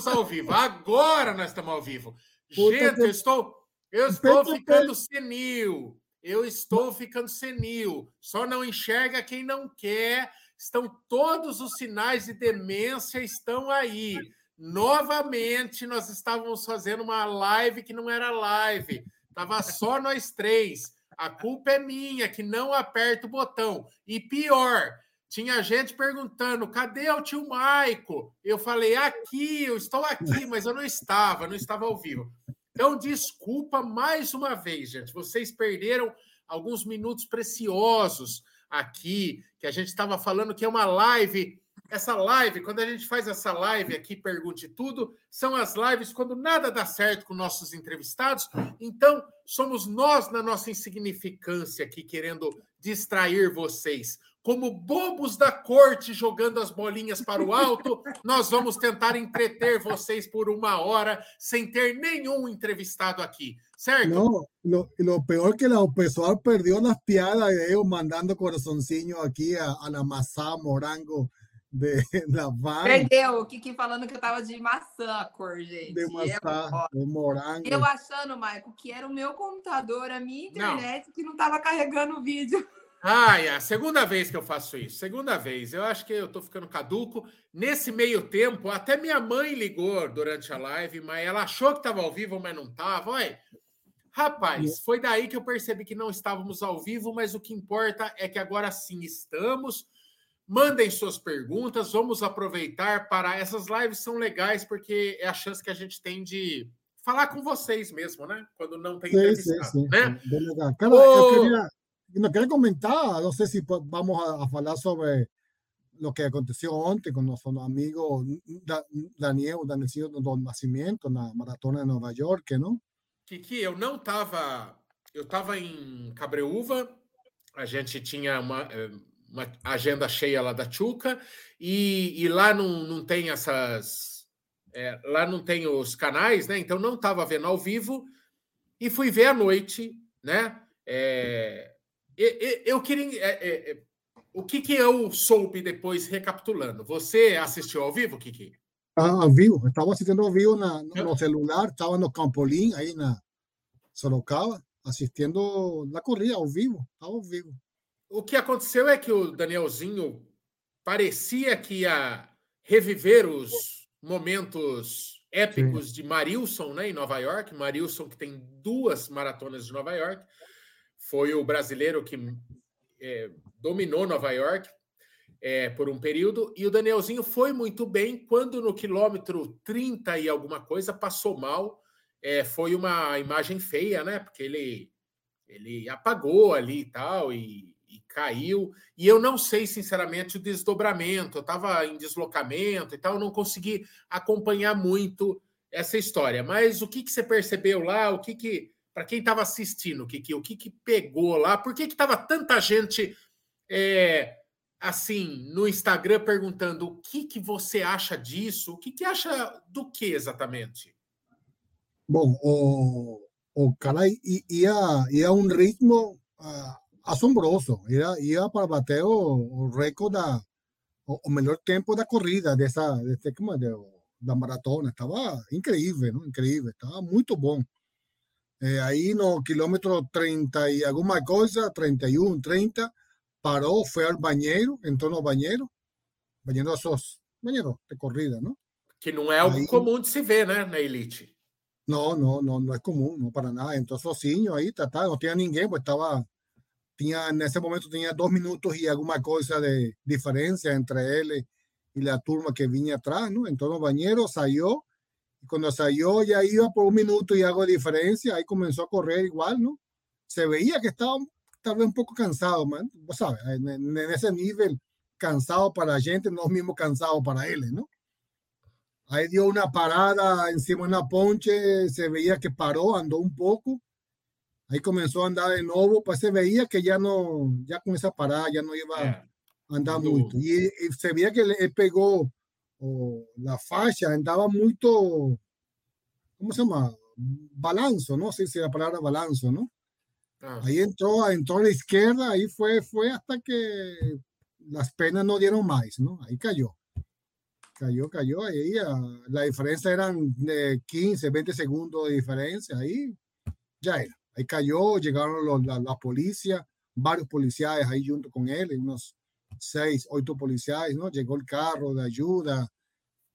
estamos ao vivo. Agora nós estamos ao vivo. Gente, eu estou, eu estou ficando senil. Eu estou ficando senil. Só não enxerga quem não quer. Estão todos os sinais de demência estão aí. Novamente, nós estávamos fazendo uma live que não era live. Tava só nós três. A culpa é minha que não aperta o botão. E pior, tinha gente perguntando: cadê o tio Maico? Eu falei: aqui, eu estou aqui, mas eu não estava, não estava ao vivo. Então, desculpa mais uma vez, gente. Vocês perderam alguns minutos preciosos aqui, que a gente estava falando que é uma live. Essa live, quando a gente faz essa live aqui, Pergunte Tudo, são as lives quando nada dá certo com nossos entrevistados. Então, somos nós, na nossa insignificância, aqui querendo distrair vocês como bobos da corte jogando as bolinhas para o alto, nós vamos tentar entreter vocês por uma hora sem ter nenhum entrevistado aqui, certo? No, lo, lo peor que o pessoal perdeu nas piadas de eu mandando coraçãozinho aqui a, a la maçã morango de, da van. Perdeu, o Kiki falando que eu tava de maçã a cor, gente. De maçã, de morango. Eu achando, Maico, que era o meu computador, a minha internet não. que não tava carregando o vídeo. Ai, a segunda vez que eu faço isso. Segunda vez. Eu acho que eu tô ficando caduco. Nesse meio tempo, até minha mãe ligou durante a live, mas ela achou que estava ao vivo, mas não estava. Olha, rapaz, foi daí que eu percebi que não estávamos ao vivo, mas o que importa é que agora sim estamos. Mandem suas perguntas, vamos aproveitar para essas lives são legais porque é a chance que a gente tem de falar com vocês mesmo, né? Quando não tem entrevistado, sim, sim, né? Bem legal. Cara, eu queria nos quería comentar, no sé si vamos a, a hablar sobre lo que aconteció antes con nuestro amigo Daniel, Daniel do Nascimento na Maratona de Nova York, não? Kiki, eu não estava. Eu estava em Cabreúva, a gente tinha uma, uma agenda cheia lá da Chuca, e, e lá não, não tem essas. É, lá não tem os canais, né? Então não estava vendo ao vivo, e fui ver à noite, né? É, eu queria. É, é, é, o que, que eu soube depois, recapitulando? Você assistiu ao vivo, Kiki? Ah, ao vivo, estava assistindo ao vivo na, no, no celular, estava no Campolim, aí na Sorocaba, assistindo na corrida ao vivo, estava ao vivo. O que aconteceu é que o Danielzinho parecia que ia reviver os momentos épicos Sim. de Marilson né, em Nova York. Marilson, que tem duas maratonas de Nova York foi o brasileiro que é, dominou Nova York é, por um período, e o Danielzinho foi muito bem quando no quilômetro 30 e alguma coisa passou mal. É, foi uma imagem feia, né? Porque ele, ele apagou ali e tal, e, e caiu. E eu não sei, sinceramente, o desdobramento. Eu estava em deslocamento e tal, não consegui acompanhar muito essa história. Mas o que, que você percebeu lá? O que, que para quem estava assistindo, Kiki, o que, que pegou lá? Por que estava tanta gente é, assim no Instagram perguntando o que, que você acha disso? O que, que acha do que exatamente? Bom, o, o cara ia, ia um ritmo uh, assombroso, ia, ia para bater o, o recorde da o, o melhor tempo da corrida dessa, desse, como, de, da maratona. Estava incrível, não? incrível, estava muito bom. Eh, ahí no kilómetro 30 y alguna cosa, 31, 30, paró, fue al bañero, entró no bañero, bañero esos, bañero de corrida, ¿no? Que no es algo ahí, común de se ver, ¿no? Na elite. No, no, no, no es común, no para nada. Entonces, sozinho ahí, tá, no tenía ninguém, pues estaba, tenía, en ese momento tenía dos minutos y alguna cosa de diferencia entre él y la turma que venía atrás, ¿no? Entonces, el bañero salió y cuando salió ya iba por un minuto y algo de diferencia, ahí comenzó a correr igual, ¿no? Se veía que estaba tal vez un poco cansado, man. ¿sabes? En, en, ese nivel, cansado para la gente, no es mismo cansado para él, ¿no? Ahí dio una parada encima de una ponche, se veía que paró, andó un poco. Ahí comenzó a andar de nuevo, pues se veía que ya no, ya con esa parada ya no iba a andar mucho. Y, y se veía que él pegó o la faixa andaba muy, ¿cómo se llama? Balanzo, ¿no? Sí, sí, la palabra balanzo, ¿no? Ah. Ahí entró, entró a la izquierda, ahí fue, fue hasta que las penas no dieron más, ¿no? Ahí cayó. cayó, cayó. Ahí la diferencia eran de 15, 20 segundos de diferencia. Ahí ya era. Ahí cayó, llegaron los, la, la, policía, varios policías ahí junto con él, unos seis, ocho policías, ¿no? Llegó el carro de ayuda.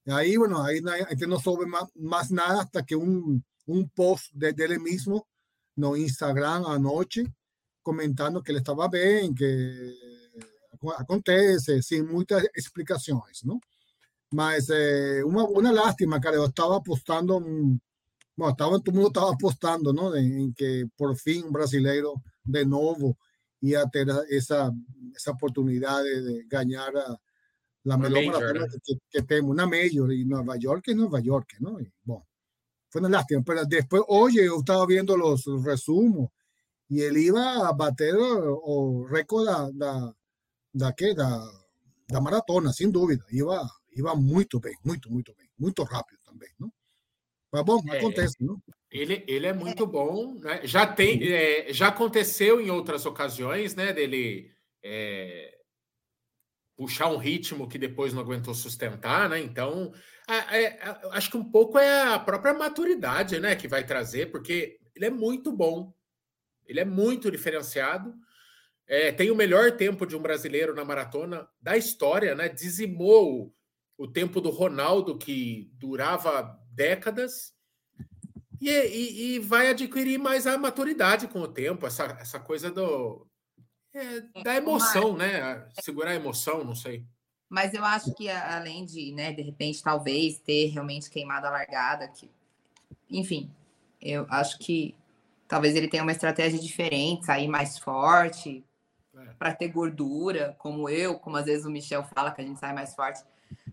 Y ahí, bueno, ahí no sabe más, nada hasta que un, un post de, de, él mismo no Instagram anoche comentando que él estaba bien, que acontece sin muchas explicaciones, ¿no? Mas eh, uma, uma lástima, cara, eu estava apostando, bom, estava, todo mundo estava apostando, ¿no? Em que por fim um brasileiro de novo ia ter essa essa oportunidade de ganhar a, a melhor maratona que, que, temos, na Major, em Nova York, em Nova York, não? E, bom, foi uma lástima, mas depois, hoje eu estava vendo os, os resumos e ele ia bater o, o recorde da, da, da, que, da, da maratona, sem dúvida, ia iba muito bem, muito, muito bem, muito rápido também, não? Mas bom, é, acontece, não? Ele, ele é muito bom, né? Já tem, é, já aconteceu em outras ocasiões, né? Dele é, puxar um ritmo que depois não aguentou sustentar, né? Então, é, acho que um pouco é a própria maturidade, né? Que vai trazer, porque ele é muito bom, ele é muito diferenciado. É, tem o melhor tempo de um brasileiro na maratona da história, né? Dizimou o tempo do Ronaldo, que durava décadas, e, e, e, vai adquirir mais a maturidade com o tempo, essa, essa coisa do é, da emoção, né? Segurar a emoção, não sei. Mas eu acho que além de, né, de repente, talvez ter realmente queimado a largada, que, enfim, eu acho que talvez ele tenha uma estratégia diferente, sair mais forte, é. para ter gordura, como eu, como às vezes o Michel fala que a gente sai mais forte.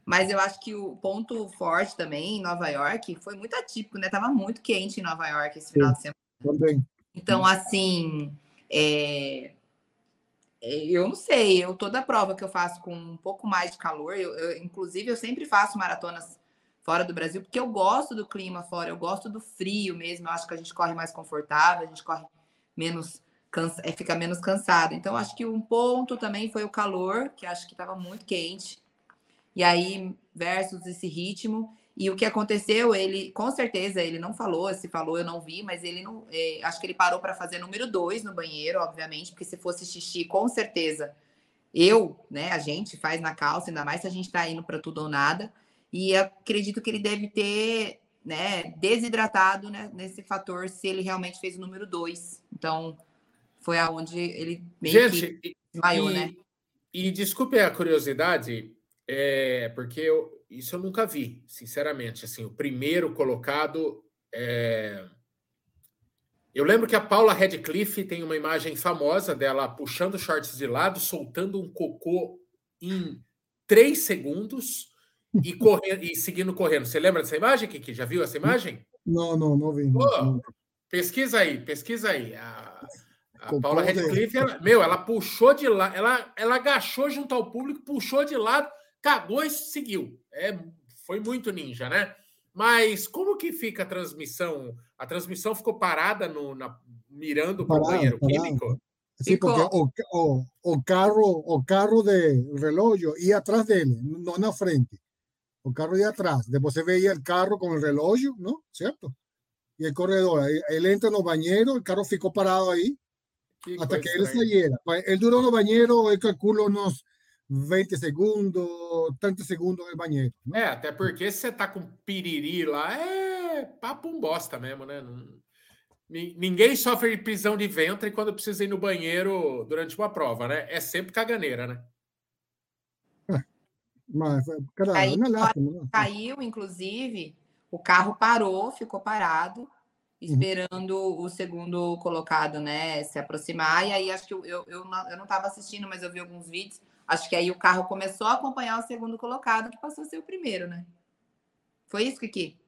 Mas eu acho que o ponto forte também em Nova York foi muito atípico, né? Tava muito quente em Nova York esse final Sim, de semana. Também. Então, assim, é... é eu não sei, eu toda prova que eu faço com um pouco mais de calor, eu, eu, inclusive eu sempre faço maratonas fora do Brasil, porque eu gosto do clima fora, eu gosto do frio mesmo, eu acho que a gente corre mais confortável, a gente corre menos cansa, é, fica menos cansado. Então, acho que um ponto também foi o calor, que acho que estava muito quente. E aí, versus esse ritmo. E o que aconteceu, ele, com certeza, ele não falou, se falou, eu não vi, mas ele não. É, acho que ele parou para fazer número dois no banheiro, obviamente, porque se fosse xixi, com certeza, eu, né, a gente faz na calça, ainda mais se a gente está indo para tudo ou nada. E acredito que ele deve ter, né, desidratado né, nesse fator se ele realmente fez o número dois. Então, foi aonde ele meio gente, que desmaiou, e, né? E desculpe a curiosidade, é, porque eu, isso eu nunca vi, sinceramente. Assim, o primeiro colocado. É... Eu lembro que a Paula Radcliffe tem uma imagem famosa dela puxando shorts de lado, soltando um cocô em três segundos e, correndo, e seguindo correndo. Você lembra dessa imagem, Kiki? Já viu essa imagem? Não, não, não vi. Não, pesquisa aí, pesquisa aí. A, a Paula Radcliffe, ela, meu, ela puxou de lado, ela, ela agachou junto ao público, puxou de lado cagou e seguiu. É, foi muito ninja, né? Mas como que fica a transmissão? A transmissão ficou parada no, na, mirando para o banheiro químico? Sim, porque o, o, o, carro, o carro de relógio ia atrás dele, não na frente. O carro ia atrás. Depois você veia o carro com o relógio, não? Certo? E o corredor. Ele entra no banheiro, o carro ficou parado aí, que até que ele saíra. Ele durou no banheiro, eu calculo uns 20 segundos, 30 segundos no banheiro. Né? É, até porque se você tá com piriri lá, é papo um bosta mesmo, né? Ninguém sofre de prisão de ventre quando precisa ir no banheiro durante uma prova, né? É sempre caganeira, né? É, mas, cara, Aí, não é lástima, né? Caiu, inclusive, o carro parou, ficou parado, uhum. esperando uhum. o segundo colocado, né, se aproximar. E aí acho que eu, eu, eu, não, eu não tava assistindo, mas eu vi alguns vídeos Acho que aí o carro começou a acompanhar o segundo colocado, que passou a ser o primeiro, né? Foi isso, Kiki?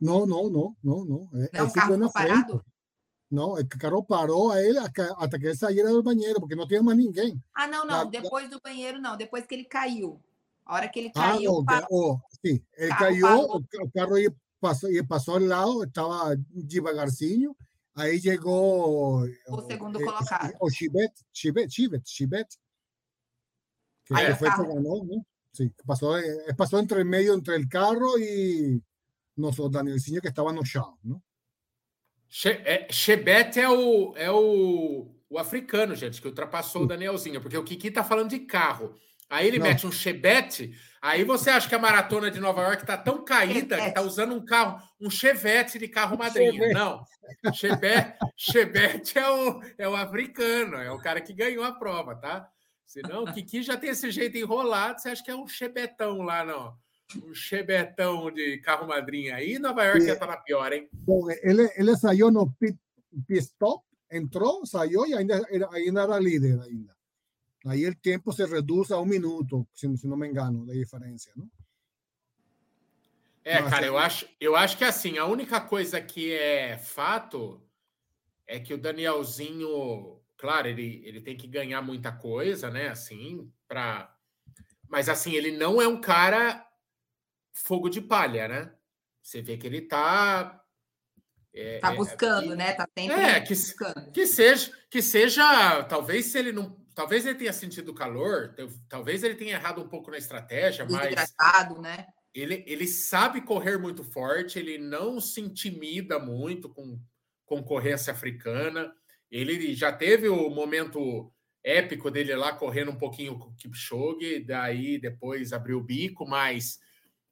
Não, não, não, não, não. É, não, o carro ficou parado? Não, o carro parou a ele até que ele saíra do banheiro, porque não tinha mais ninguém. Ah, não, não. Depois do banheiro, não. Depois que ele caiu. A hora que ele ah, caiu. Ah, não, parou. Oh, sim, ele caiu, parou. o carro ia, passou, ia, passou ao lado, estava devagarzinho. Aí chegou. O segundo colocado. O Chibet, Chibet, Chibet, Chibet que, que foi carro... ganhou, né? Sí, pasó, eh, pasó entre el medio, entre el carro y nosso Danielzinho que estava no chão, não? Chebet é o, é o, o africano, gente, que ultrapassou o Danielzinho, porque o Kiki tá falando de carro. Aí ele não. mete um chebete, aí você acha que a maratona de Nova York tá tão caída que tá usando um carro, um chevette de carro madrinha. Chevette. Não, chebete, chebete é, o, é o africano, é o cara que ganhou a prova, tá? Senão o Kiki já tem esse jeito enrolado, você acha que é um chebetão lá, não um chebetão de carro madrinha aí, Nova York já está na pior, hein? Ele, ele saiu no pit, pit stop, entrou, saiu e ainda, ainda era líder ainda. Aí o tempo se reduz a um minuto, se, se não me engano, da diferença, não? É, cara, eu acho, eu acho que assim, a única coisa que é fato é que o Danielzinho, claro, ele, ele tem que ganhar muita coisa, né? Assim, para. Mas assim, ele não é um cara fogo de palha, né? Você vê que ele está é, tá é, buscando, é, né? Tá sempre é, que, buscando. Que seja, que seja, talvez se ele não, talvez ele tenha sentido calor, talvez ele tenha errado um pouco na estratégia, mas né? Ele, ele sabe correr muito forte, ele não se intimida muito com concorrência africana. Ele já teve o momento épico dele lá correndo um pouquinho com o Kipchoge, daí depois abriu o bico, mas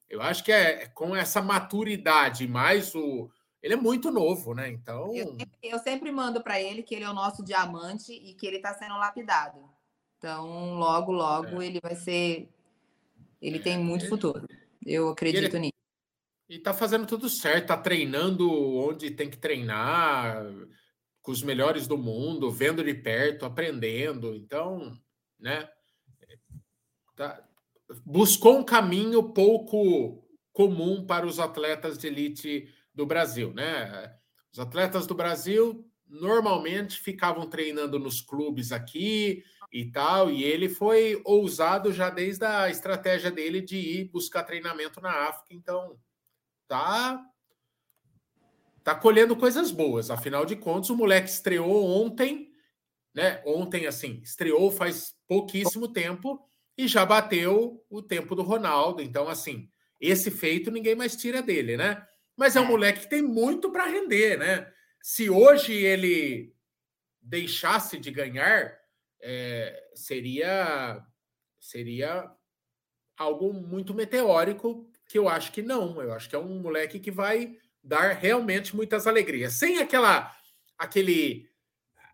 eu acho que é com essa maturidade, mais o. Ele é muito novo, né? Então. Eu, eu sempre mando para ele que ele é o nosso diamante e que ele está sendo lapidado. Então, logo, logo, é. ele vai ser. Ele é, tem muito ele... futuro. Eu acredito ele... nisso. E está fazendo tudo certo, está treinando onde tem que treinar, com os melhores do mundo, vendo de perto, aprendendo. Então, né? Tá, buscou um caminho pouco comum para os atletas de elite do Brasil, né? Os atletas do Brasil normalmente ficavam treinando nos clubes aqui e tal, e ele foi ousado já desde a estratégia dele de ir buscar treinamento na África, então tá tá colhendo coisas boas. Afinal de contas, o moleque estreou ontem, né? Ontem assim, estreou faz pouquíssimo tempo e já bateu o tempo do Ronaldo. Então, assim, esse feito ninguém mais tira dele, né? Mas é um é. moleque que tem muito para render, né? Se hoje ele deixasse de ganhar, é, seria seria algo muito meteórico que eu acho que não. Eu acho que é um moleque que vai dar realmente muitas alegrias, sem aquela aquele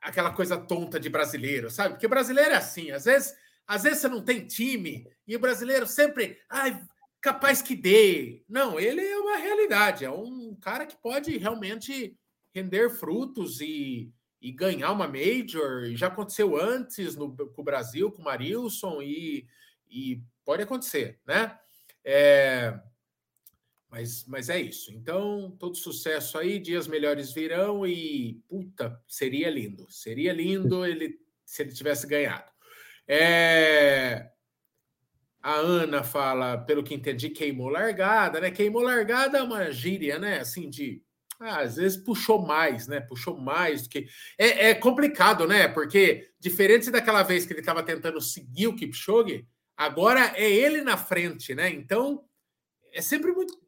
aquela coisa tonta de brasileiro, sabe? Porque brasileiro é assim, às vezes às vezes você não tem time e o brasileiro sempre, ai, capaz que dê. Não, ele é uma realidade, é um cara que pode realmente render frutos e, e ganhar uma major. Já aconteceu antes no, com o Brasil, com o Marilson, e, e pode acontecer, né? É, mas, mas é isso. Então, todo sucesso aí, dias melhores virão e puta, seria lindo. Seria lindo ele se ele tivesse ganhado. É... A Ana fala, pelo que entendi, queimou largada, né? Queimou largada é uma gíria, né? Assim, de. Ah, às vezes puxou mais, né? Puxou mais do que. É, é complicado, né? Porque, diferente daquela vez que ele estava tentando seguir o Kipchoge, agora é ele na frente, né? Então, é sempre muito.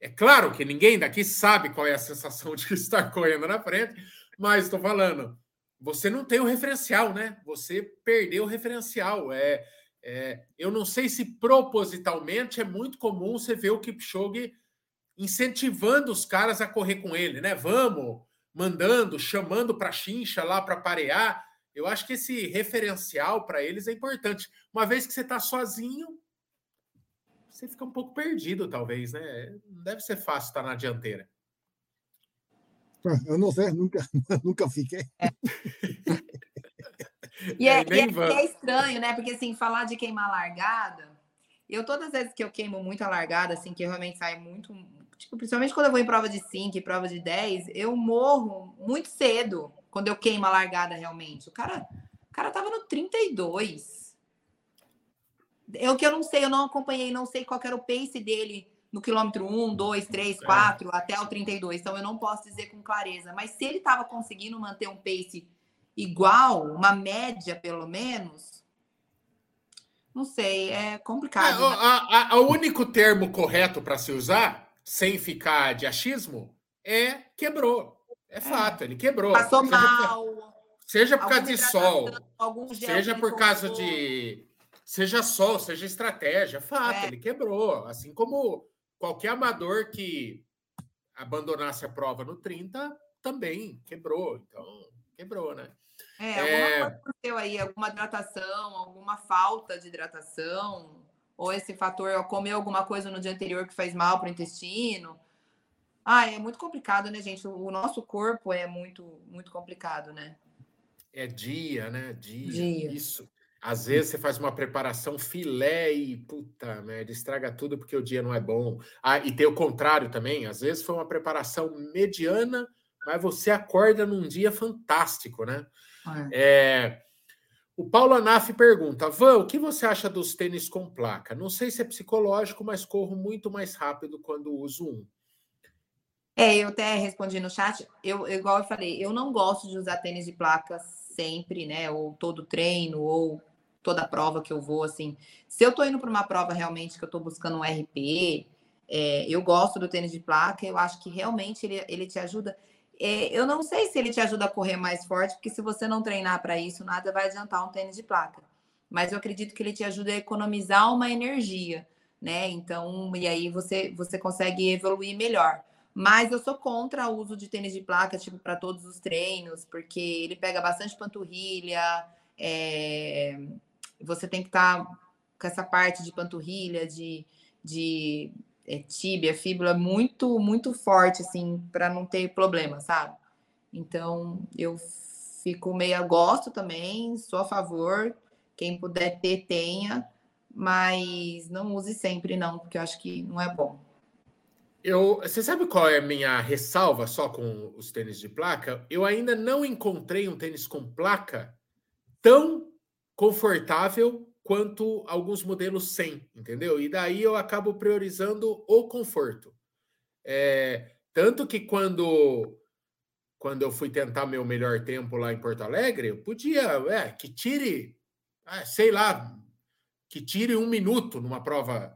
É claro que ninguém daqui sabe qual é a sensação de estar correndo na frente, mas estou falando você não tem o referencial, né? Você perdeu o referencial. É, é, eu não sei se propositalmente é muito comum você ver o Kipchoge incentivando os caras a correr com ele, né? Vamos, mandando, chamando para chincha lá para parear. Eu acho que esse referencial para eles é importante. Uma vez que você está sozinho, você fica um pouco perdido, talvez, né? Não deve ser fácil estar na dianteira. Eu não sei, nunca, nunca fiquei. É. E, é, e, é, e é, estranho, né? Porque assim, falar de queimar largada, eu todas as vezes que eu queimo muito a largada, assim, que eu realmente saio muito, tipo, principalmente quando eu vou em prova de 5 e prova de 10, eu morro muito cedo quando eu queimo a largada realmente. O cara, o cara tava no 32. Eu que eu não sei, eu não acompanhei, não sei qual era o pace dele no quilômetro 1, 2, 3, 4, é. até o 32. Então eu não posso dizer com clareza. Mas se ele estava conseguindo manter um pace igual, uma média pelo menos, Não sei, é complicado. É, né? o único termo correto para se usar, sem ficar de achismo, é quebrou. É, é. fato, ele quebrou. Passou seja mal. Por, seja por causa de sol, seja por causa de. Seja sol, seja estratégia, fato, é. ele quebrou. Assim como qualquer amador que abandonasse a prova no 30 também quebrou. Então, quebrou, né? É, é... alguma coisa aí, alguma hidratação, alguma falta de hidratação, ou esse fator, comer alguma coisa no dia anterior que faz mal para o intestino. Ah, é muito complicado, né, gente? O nosso corpo é muito, muito complicado, né? É dia, né? Dia. dia. Isso. Às vezes você faz uma preparação filé e puta merda, estraga tudo porque o dia não é bom. Ah, e tem o contrário também. Às vezes foi uma preparação mediana, mas você acorda num dia fantástico, né? É. É, o Paulo Anaf pergunta: Van, o que você acha dos tênis com placa? Não sei se é psicológico, mas corro muito mais rápido quando uso um. É, eu até respondi no chat. Eu, igual eu falei, eu não gosto de usar tênis de placa sempre, né? Ou todo treino, ou toda prova que eu vou, assim. Se eu tô indo para uma prova realmente que eu tô buscando um RP, é, eu gosto do tênis de placa, eu acho que realmente ele, ele te ajuda. É, eu não sei se ele te ajuda a correr mais forte, porque se você não treinar para isso, nada vai adiantar um tênis de placa. Mas eu acredito que ele te ajuda a economizar uma energia, né? Então, e aí você, você consegue evoluir melhor. Mas eu sou contra o uso de tênis de placa, tipo, para todos os treinos, porque ele pega bastante panturrilha, é... você tem que estar tá com essa parte de panturrilha, de, de é, tíbia, fíbula muito, muito forte, assim, para não ter problema, sabe? Então, eu fico meio gosto também, sou a favor. Quem puder ter, tenha, mas não use sempre, não, porque eu acho que não é bom. Eu, você sabe qual é a minha ressalva só com os tênis de placa? Eu ainda não encontrei um tênis com placa tão confortável quanto alguns modelos sem, entendeu? E daí eu acabo priorizando o conforto. É, tanto que quando quando eu fui tentar meu melhor tempo lá em Porto Alegre, eu podia, é, que tire, é, sei lá, que tire um minuto numa prova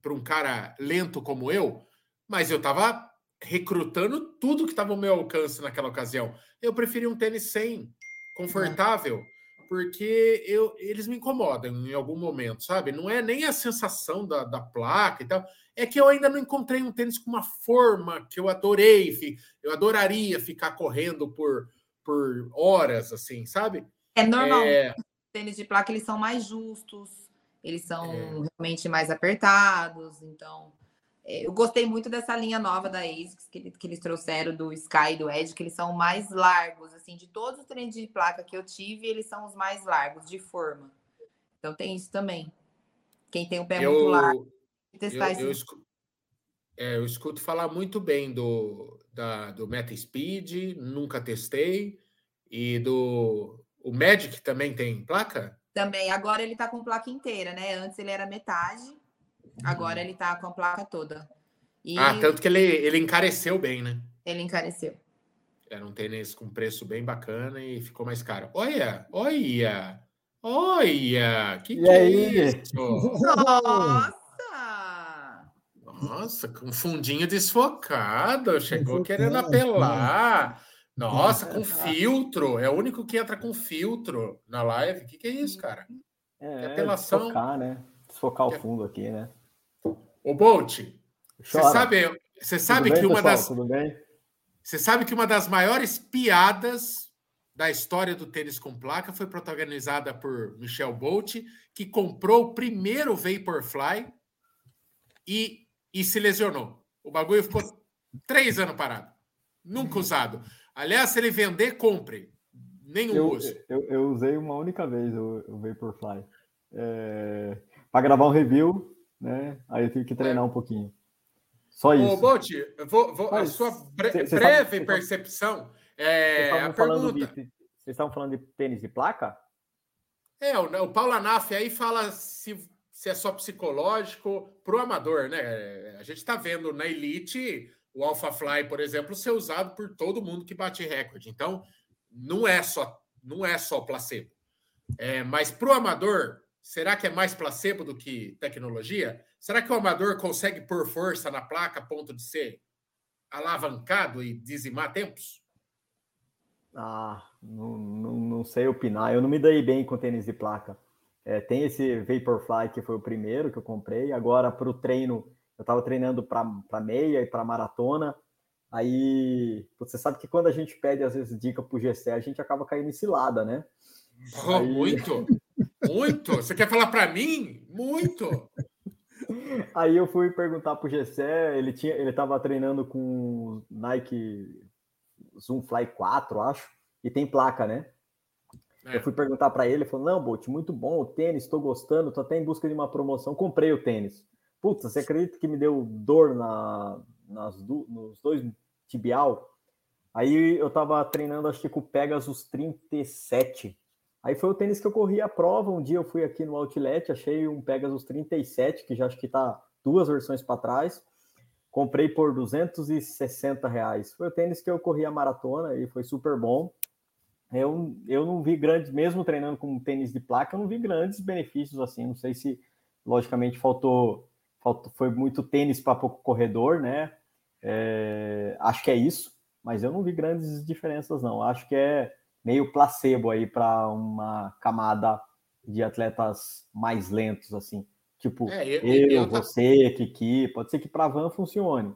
para um cara lento como eu, mas eu estava recrutando tudo que estava ao meu alcance naquela ocasião. Eu preferi um tênis sem, confortável porque eu, eles me incomodam em algum momento, sabe? Não é nem a sensação da, da placa e tal, é que eu ainda não encontrei um tênis com uma forma que eu adorei, eu adoraria ficar correndo por, por horas, assim, sabe? É normal. É... Tênis de placa, eles são mais justos, eles são é... realmente mais apertados, então eu gostei muito dessa linha nova da ASICS que, que, eles trouxeram do Sky e do Edge, que eles são mais largos, assim, de todos os treinos de placa que eu tive, eles são os mais largos de forma. Então tem isso também. Quem tem o pé eu, muito largo, testar eu, eu, escuto, é, eu escuto falar muito bem do, da, do Meta Speed, nunca testei, e do o Magic também tem placa? Também, agora ele tá com placa inteira, né? Antes ele era metade, Agora ele tá com a placa toda. E... Ah, tanto que ele, ele encareceu bem, né? Ele encareceu. Era um tênis com preço bem bacana e ficou mais caro. Olha, olha, olha, que, que é isso? Nossa! Nossa, com fundinho desfocado, chegou querendo apelar. Nossa, com filtro. É o único que entra com filtro na live. O que, que é isso, cara? É, apelação. Desfocar, né? Desfocar o fundo aqui, né? O Bolt, você sabe, você sabe bem, que uma pessoal? das você sabe que uma das maiores piadas da história do tênis com placa foi protagonizada por Michel Bolt, que comprou o primeiro Vaporfly e, e se lesionou. O bagulho ficou três anos parado, nunca usado. Aliás, se ele vender, compre. Nenhum eu, uso. Eu, eu, usei uma única vez o, o Vaporfly. É, para gravar um review né? Aí eu tive que treinar é. um pouquinho. Só isso. Ô, Bolt, vou, vou, a sua bre cê, cê breve sabe, percepção. É, a pergunta... vocês estavam falando de tênis de placa? É, o, o Paulo Anaf aí fala se, se é só psicológico para o amador, né? A gente está vendo na Elite o Alpha Fly, por exemplo, ser usado por todo mundo que bate recorde. Então, não é só não é só placebo. É, mas para o amador, será que é mais placebo do que tecnologia? Será que o amador consegue pôr força na placa a ponto de ser alavancado e dizimar tempos? Ah, não, não, não sei opinar. Eu não me dei bem com tênis de placa. É, tem esse Vaporfly que foi o primeiro que eu comprei. Agora, para o treino, eu estava treinando para meia e para maratona. Aí, você sabe que quando a gente pede, às vezes, dica para o GC, a gente acaba caindo em cilada, né? Oh, Aí... Muito! Muito! Você quer falar para mim? Muito! Aí eu fui perguntar pro Gessé, ele tinha, ele tava treinando com Nike Zoom Fly 4, acho, e tem placa, né? É. Eu fui perguntar para ele, ele falou: "Não, Bolt, muito bom o tênis, estou gostando, tô até em busca de uma promoção, comprei o tênis". Putz, você acredita que me deu dor na nas nos dois tibial? Aí eu tava treinando acho que com o Pegasus 37 Aí foi o tênis que eu corri a prova. Um dia eu fui aqui no Outlet, achei um Pegasus 37, que já acho que tá duas versões para trás. Comprei por 260 reais. Foi o tênis que eu corri a maratona e foi super bom. Eu, eu não vi grandes, mesmo treinando com tênis de placa, eu não vi grandes benefícios assim. Não sei se, logicamente, faltou, faltou foi muito tênis para pouco corredor, né? É, acho que é isso, mas eu não vi grandes diferenças, não. Acho que é meio placebo aí para uma camada de atletas mais lentos, assim. Tipo, é, eu, eu, eu, você, Kiki, pode ser que para van funcione.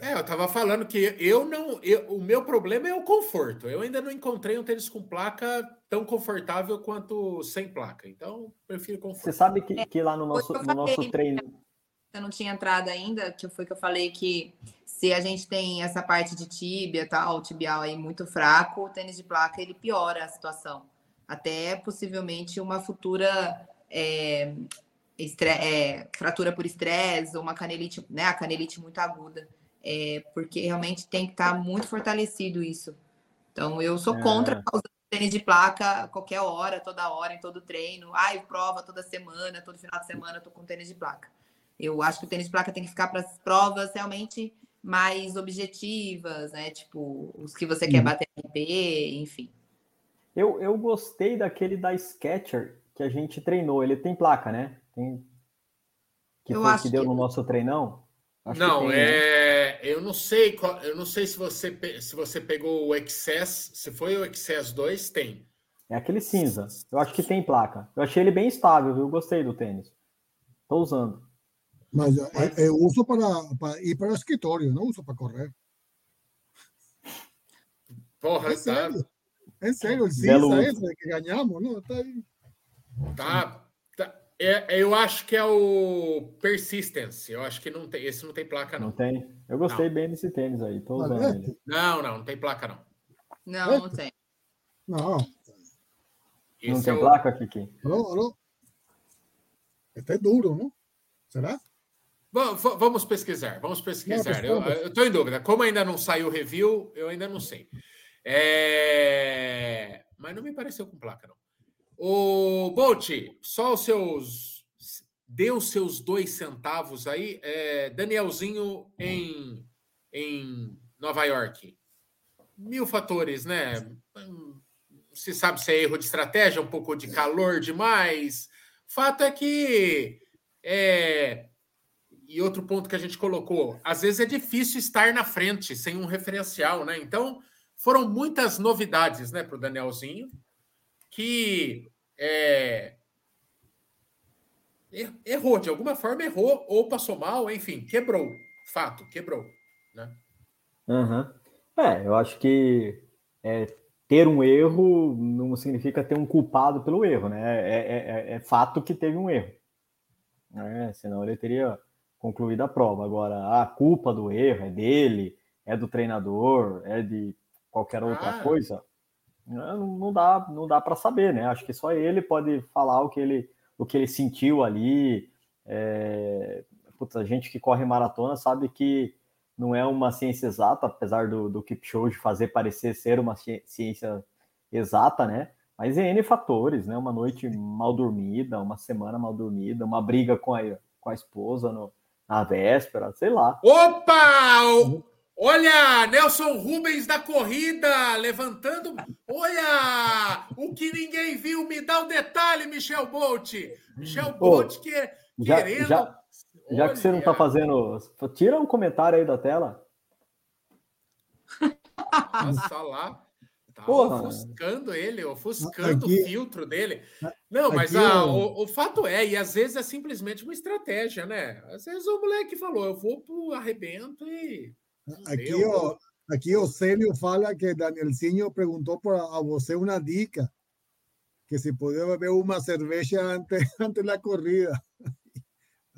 É, eu tava falando que eu não. Eu, o meu problema é o conforto. Eu ainda não encontrei um tênis com placa tão confortável quanto sem placa. Então, prefiro conforto. Você sabe que, que lá no nosso, no nosso treino. Eu não tinha entrado ainda, que foi que eu falei que se a gente tem essa parte de tíbia, tal, tibial aí muito fraco, o tênis de placa ele piora a situação. Até possivelmente uma futura é, é, fratura por estresse ou uma canelite, né, a canelite muito aguda. É, porque realmente tem que estar tá muito fortalecido isso. Então, eu sou contra é. usar tênis de placa qualquer hora, toda hora, em todo treino. Ai, prova toda semana, todo final de semana eu tô com tênis de placa. Eu acho que o tênis de placa tem que ficar para as provas realmente mais objetivas, né? Tipo, os que você quer bater RP, enfim. Eu, eu gostei daquele da Sketcher que a gente treinou. Ele tem placa, né? Tem... Que eu foi que deu que... no nosso treinão? Acho não, tem, é... Né? eu não sei, eu não sei se você se você pegou o Excess, se foi o Excess 2, tem. É aquele cinza. Eu acho que tem placa. Eu achei ele bem estável, viu? Gostei do tênis. Tô usando. Mas, Mas... eu uso para, para ir para o escritório, não uso para correr. Porra, é tá. sério. É sério, o cinza esse que ganhamos, não? Tá aí. Tá. tá. É, eu acho que é o Persistence. Eu acho que não tem, esse não tem placa, não. Não tem? Eu gostei não. bem desse tênis aí. Tô usando ele. Não, não, não tem placa, não. Não, não tem. Não. Esse não tem é o... placa, Kiki? Não, não. Este é duro, não? Será? Vamos pesquisar, vamos pesquisar. Eu estou em dúvida. Como ainda não saiu o review, eu ainda não sei. É... Mas não me pareceu com placa, não. O Bolt, só os seus. Deu seus dois centavos aí. É... Danielzinho em, em Nova York. Mil fatores, né? Se sabe se é erro de estratégia, um pouco de calor demais. Fato é que. É e outro ponto que a gente colocou, às vezes é difícil estar na frente sem um referencial, né? Então, foram muitas novidades, né, para o Danielzinho, que é, errou, de alguma forma errou, ou passou mal, enfim, quebrou. Fato, quebrou. Né? Uhum. É, eu acho que é, ter um erro não significa ter um culpado pelo erro, né? É, é, é, é fato que teve um erro. Né? Senão ele teria concluída a prova. Agora, a culpa do erro é dele, é do treinador, é de qualquer outra ah. coisa, né, não, não dá, não dá para saber, né? Acho que só ele pode falar o que ele, o que ele sentiu ali. É... Putz, a gente que corre maratona sabe que não é uma ciência exata, apesar do, do Kipchoge fazer parecer ser uma ciência exata, né? Mas é N fatores, né? Uma noite mal dormida, uma semana mal dormida, uma briga com a, com a esposa no, na véspera, sei lá. Opa! Olha, Nelson Rubens da corrida, levantando. Olha, o que ninguém viu, me dá o um detalhe, Michel Bolt. Michel Bolt que, já, querendo. Já, já que você não está fazendo. Tira um comentário aí da tela. Nossa, lá. Tá Porra. ofuscando ele, ofuscando aqui, o filtro dele. Não, mas a, ah, o, o, fato é, e às vezes é simplesmente uma estratégia, né? Às vezes o moleque falou, eu vou pro arrebento e. Aqui, o, aqui o Célio fala que Danielzinho perguntou para a você uma dica, que se podia beber uma cerveja antes, antes da corrida.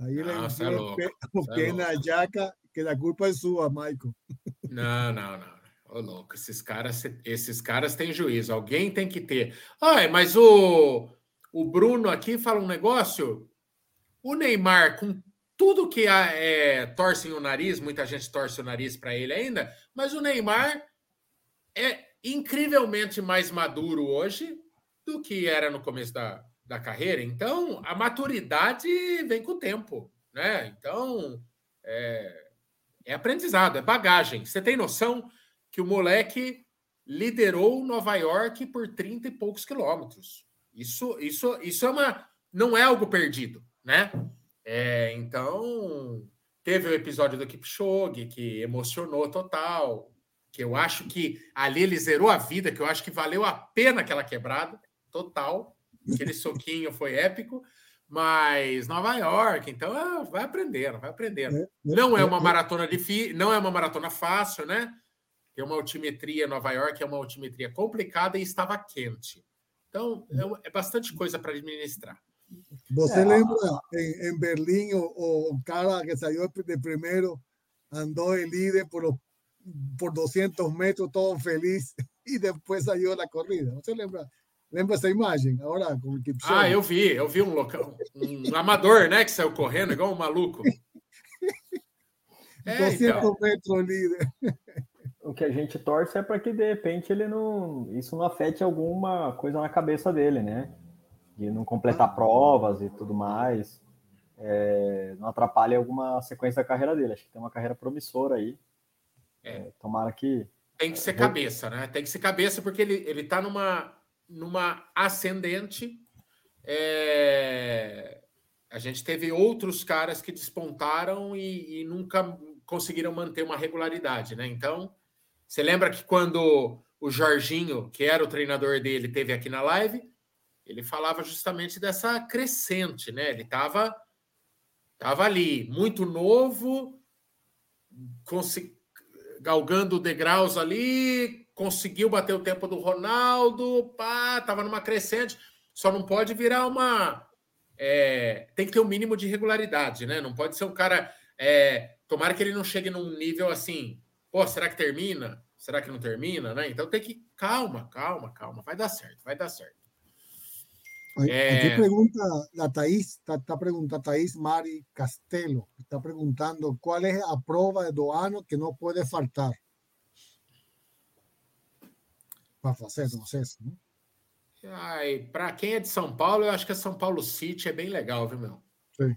Aí ele ah, é o pé na jaca, que a culpa é sua, Michael. Não, não, não. Ô, louco, esses caras, esses caras têm juízo. Alguém tem que ter. Ai, mas o, o Bruno aqui fala um negócio. O Neymar, com tudo que é, torcem o nariz, muita gente torce o nariz para ele ainda, mas o Neymar é incrivelmente mais maduro hoje do que era no começo da, da carreira. Então, a maturidade vem com o tempo, né? Então, é, é aprendizado, é bagagem. Você tem noção que o moleque liderou Nova York por 30 e poucos quilômetros. Isso, isso, isso é uma, não é algo perdido, né? É, então, teve o episódio do Kipchoge que emocionou total, que eu acho que ali ele zerou a vida, que eu acho que valeu a pena aquela quebrada, total. Aquele soquinho foi épico, mas Nova York, então ah, vai aprendendo, vai aprendendo. É, é, não é uma maratona difícil, não é uma maratona fácil, né? Tem uma altimetria Nova York, é uma altimetria complicada e estava quente. Então, é, é bastante coisa para administrar. Você é. lembra em, em Berlim o, o, cara que saiu de primeiro andou el líder por, por 200 metros todo feliz e depois saiu na corrida? Você lembra? Lembra essa imagem? Agora com o Ah, eu vi, eu vi um local, um amador, né, que saiu correndo igual um maluco. É, 200 então. metros líder o que a gente torce é para que de repente ele não isso não afete alguma coisa na cabeça dele, né? De não completar ah. provas e tudo mais, é, não atrapalhe alguma sequência da carreira dele. Acho que tem uma carreira promissora aí. É. é tomara que tem que ser cabeça, né? Tem que ser cabeça porque ele ele tá numa numa ascendente. É... A gente teve outros caras que despontaram e, e nunca conseguiram manter uma regularidade, né? Então você lembra que quando o Jorginho, que era o treinador dele, teve aqui na live, ele falava justamente dessa crescente, né? Ele estava tava ali, muito novo, galgando degraus ali, conseguiu bater o tempo do Ronaldo, pá, tava numa crescente, só não pode virar uma. É, tem que ter um mínimo de regularidade, né? Não pode ser um cara. É, tomara que ele não chegue num nível assim, Pô, será que termina? Será que não termina, né? Então tem que calma, calma, calma, vai dar certo, vai dar certo. É... Aqui pergunta a Thaís, está tá perguntando Thaís Mari Castelo, está perguntando qual é a prova do ano que não pode faltar para fazer vocês, né? Ai, para quem é de São Paulo, eu acho que a São Paulo City é bem legal, viu, meu? Sim.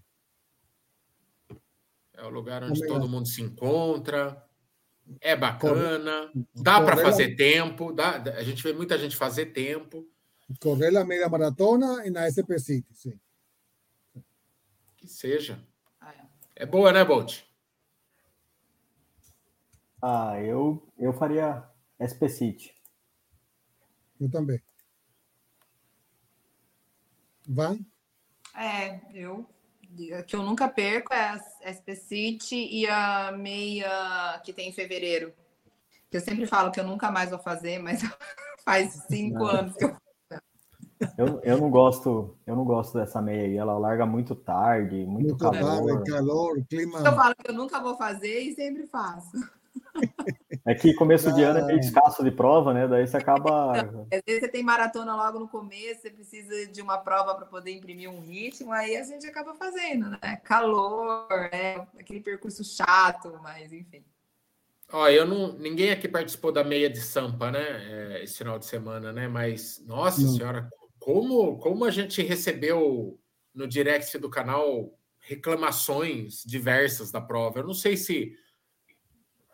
É o lugar onde todo mundo se encontra. É bacana, dá para fazer tempo, dá, a gente vê muita gente fazer tempo. Correr a meia maratona e na SP City, sim. Que seja. Ah, é. é boa, né, Bolt? Ah, eu, eu faria SP City. Eu também. Vai? É, eu que eu nunca perco é a SP City e a meia que tem em fevereiro. Que eu sempre falo que eu nunca mais vou fazer, mas faz cinco não. anos que eu eu, eu não gosto, eu não gosto dessa meia aí. Ela larga muito tarde, muito, muito calor. calor, clima. Eu falo que eu nunca vou fazer e sempre faço. É que começo de ano é meio escasso de prova, né? Daí você acaba. Às vezes você tem maratona logo no começo, você precisa de uma prova para poder imprimir um ritmo, aí a gente acaba fazendo, né? Calor, né? aquele percurso chato, mas enfim. Ó, eu não. Ninguém aqui participou da meia de Sampa, né? É, esse final de semana, né? Mas, nossa não. senhora, como, como a gente recebeu no direct do canal reclamações diversas da prova. Eu não sei se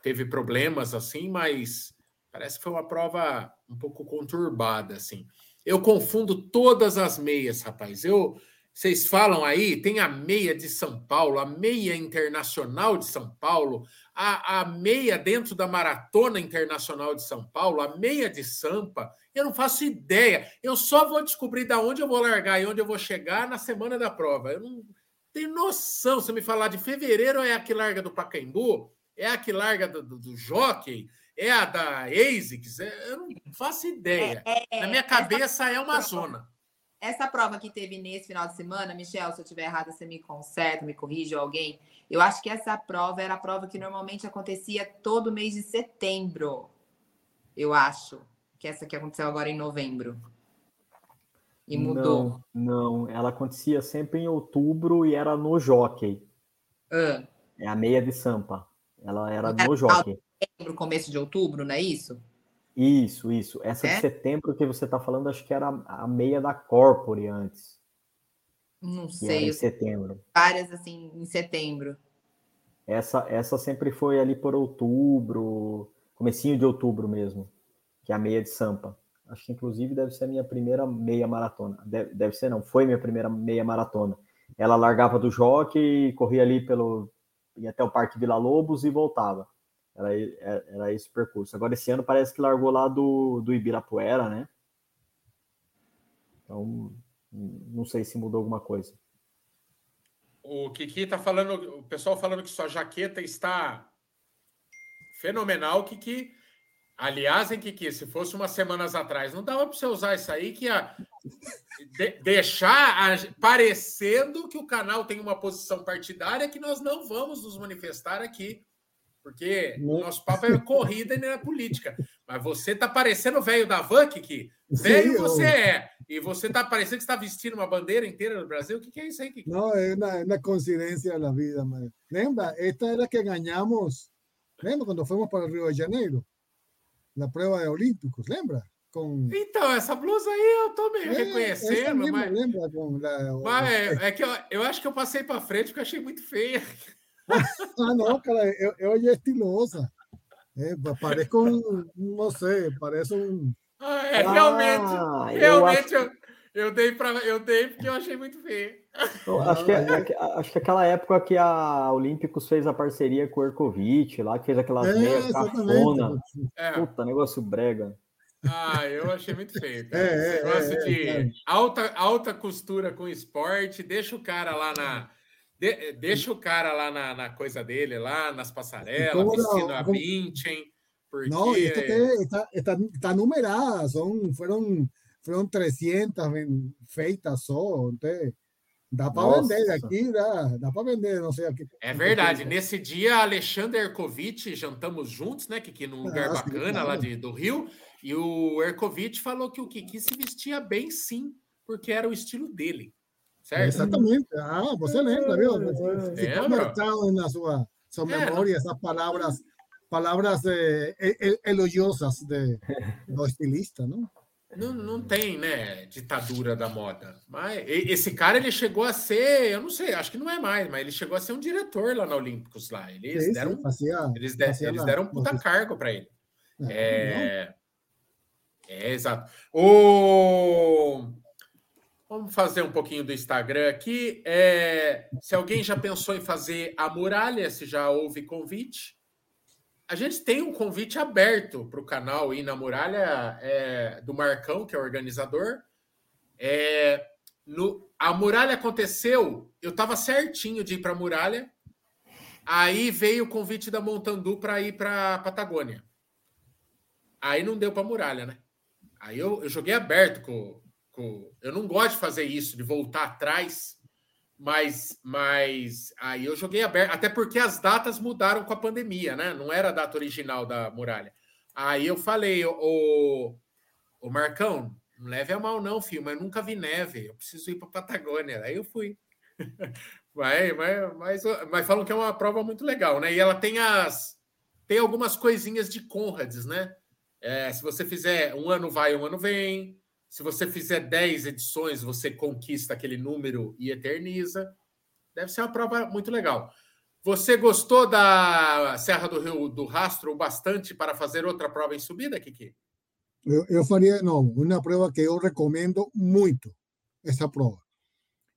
teve problemas assim, mas parece que foi uma prova um pouco conturbada assim. Eu confundo todas as meias, rapaz. Eu vocês falam aí, tem a meia de São Paulo, a meia internacional de São Paulo, a, a meia dentro da Maratona Internacional de São Paulo, a meia de Sampa. Eu não faço ideia. Eu só vou descobrir de onde eu vou largar e onde eu vou chegar na semana da prova. Eu não tenho noção. Se me falar de fevereiro, é a que larga do Pacaembu, é a que larga do, do, do Jockey, é a da ASICS. É, eu não faço ideia. É, é, na minha cabeça é uma zona. Essa prova que teve nesse final de semana, Michel, se eu estiver errada, você me conserta, me corrige ou alguém. Eu acho que essa prova era a prova que normalmente acontecia todo mês de setembro. Eu acho que essa que aconteceu agora em novembro. E mudou. Não, não. ela acontecia sempre em outubro e era no Jockey. Ah. É a meia de Sampa. Ela era no Jockey. Setembro, começo de outubro, não é isso? Isso, isso. Essa é? de setembro que você está falando, acho que era a meia da Corpore antes. Não sei. Em setembro. Várias assim em setembro. Essa, essa sempre foi ali por outubro, comecinho de outubro mesmo, que é a meia de Sampa. Acho que inclusive deve ser a minha primeira meia maratona. Deve, deve ser, não, foi minha primeira meia maratona. Ela largava do jockey, corria ali pelo. Ia até o Parque Vila Lobos e voltava. Era, é, era esse o percurso. Agora, esse ano parece que largou lá do, do Ibirapuera, né? Então, não sei se mudou alguma coisa. O Kiki tá falando, o pessoal falando que sua jaqueta está fenomenal, Kiki. Aliás, em Kiki, se fosse umas semanas atrás, não dava para você usar isso aí que ia de, deixar a, parecendo que o canal tem uma posição partidária que nós não vamos nos manifestar aqui porque o nosso papo é corrida e não é política. Mas você tá parecendo o velho da van, Kiki. Velho você é. E você tá parecendo que está vestindo uma bandeira inteira do Brasil. O que, que é isso aí, Kiki? Não, é uma, uma coincidência da vida. Mas... Lembra? Esta era que ganhamos. Lembra quando fomos para o Rio de Janeiro? Na prova de Olímpicos, lembra? Com... Então, essa blusa aí eu tô me é, reconhecendo, mas. Lembra com la... mas é, é, que eu, eu acho que eu passei para frente porque achei muito feia. ah, não, cara, eu, eu é estilosa. É, parece um, não sei, parece um. Ah, é, realmente, ah, realmente eu, acho... eu, eu, dei para eu dei porque eu achei muito feio. acho, que, é, é acho que aquela época que a Olímpicos fez a parceria com o Erkovic, lá que fez aquelas é, meia cafona. É. Puta, negócio brega. Ah, eu achei muito feio. Cara. É, Esse negócio de alta, alta costura com esporte, deixa o cara lá na de, deixa o cara lá na, na, coisa dele, lá nas passarelas, vestindo a Vinchen. Porque... No, esto está, está, está numerada, son, fueron, fueron 300 feitas só, entonces, dá para vender aqui, dá, dá para vender, não sei aqui. É verdade, nesse dia, Alexandre Erkovic, jantamos juntos, né, Kiki, num lugar ah, bacana sim, lá de, do Rio, e o Erkovic falou que o Kiki se vestia bem sim, porque era o estilo dele. Certo? Exatamente. Ah, você lembra, viu? Ficou marcado na sua, sua é, memória essas palavras, palavras eh, elogiosas de, do estilista, não? Não, não tem, né, ditadura da moda. Mas esse cara ele chegou a ser, eu não sei, acho que não é mais, mas ele chegou a ser um diretor lá na Olímpicos lá. Eles sim, deram, sim, fazia, eles, de, eles deram um puta cargo para ele. É, é, exato. O Vamos fazer um pouquinho do Instagram aqui. É, se alguém já pensou em fazer a muralha, se já houve convite, a gente tem um convite aberto para o canal ir na muralha é, do Marcão, que é o organizador. É, no, a muralha aconteceu, eu estava certinho de ir para a muralha. Aí veio o convite da Montandu para ir para a Patagônia. Aí não deu para a muralha, né? Aí eu, eu joguei aberto com, eu não gosto de fazer isso, de voltar atrás, mas, mas aí eu joguei aberto, até porque as datas mudaram com a pandemia, né? Não era a data original da muralha. Aí eu falei, o, o Marcão, não leve a mal, não, filho, mas nunca vi neve. Eu preciso ir para Patagônia. Aí eu fui. mas, mas, mas, mas falam que é uma prova muito legal, né? E ela tem as. Tem algumas coisinhas de Conrads, né? É, se você fizer um ano vai, um ano vem. Se você fizer 10 edições, você conquista aquele número e eterniza. Deve ser uma prova muito legal. Você gostou da Serra do Rio do Rastro bastante para fazer outra prova em subida, Kiki? Eu, eu faria, não, uma prova que eu recomendo muito, essa prova.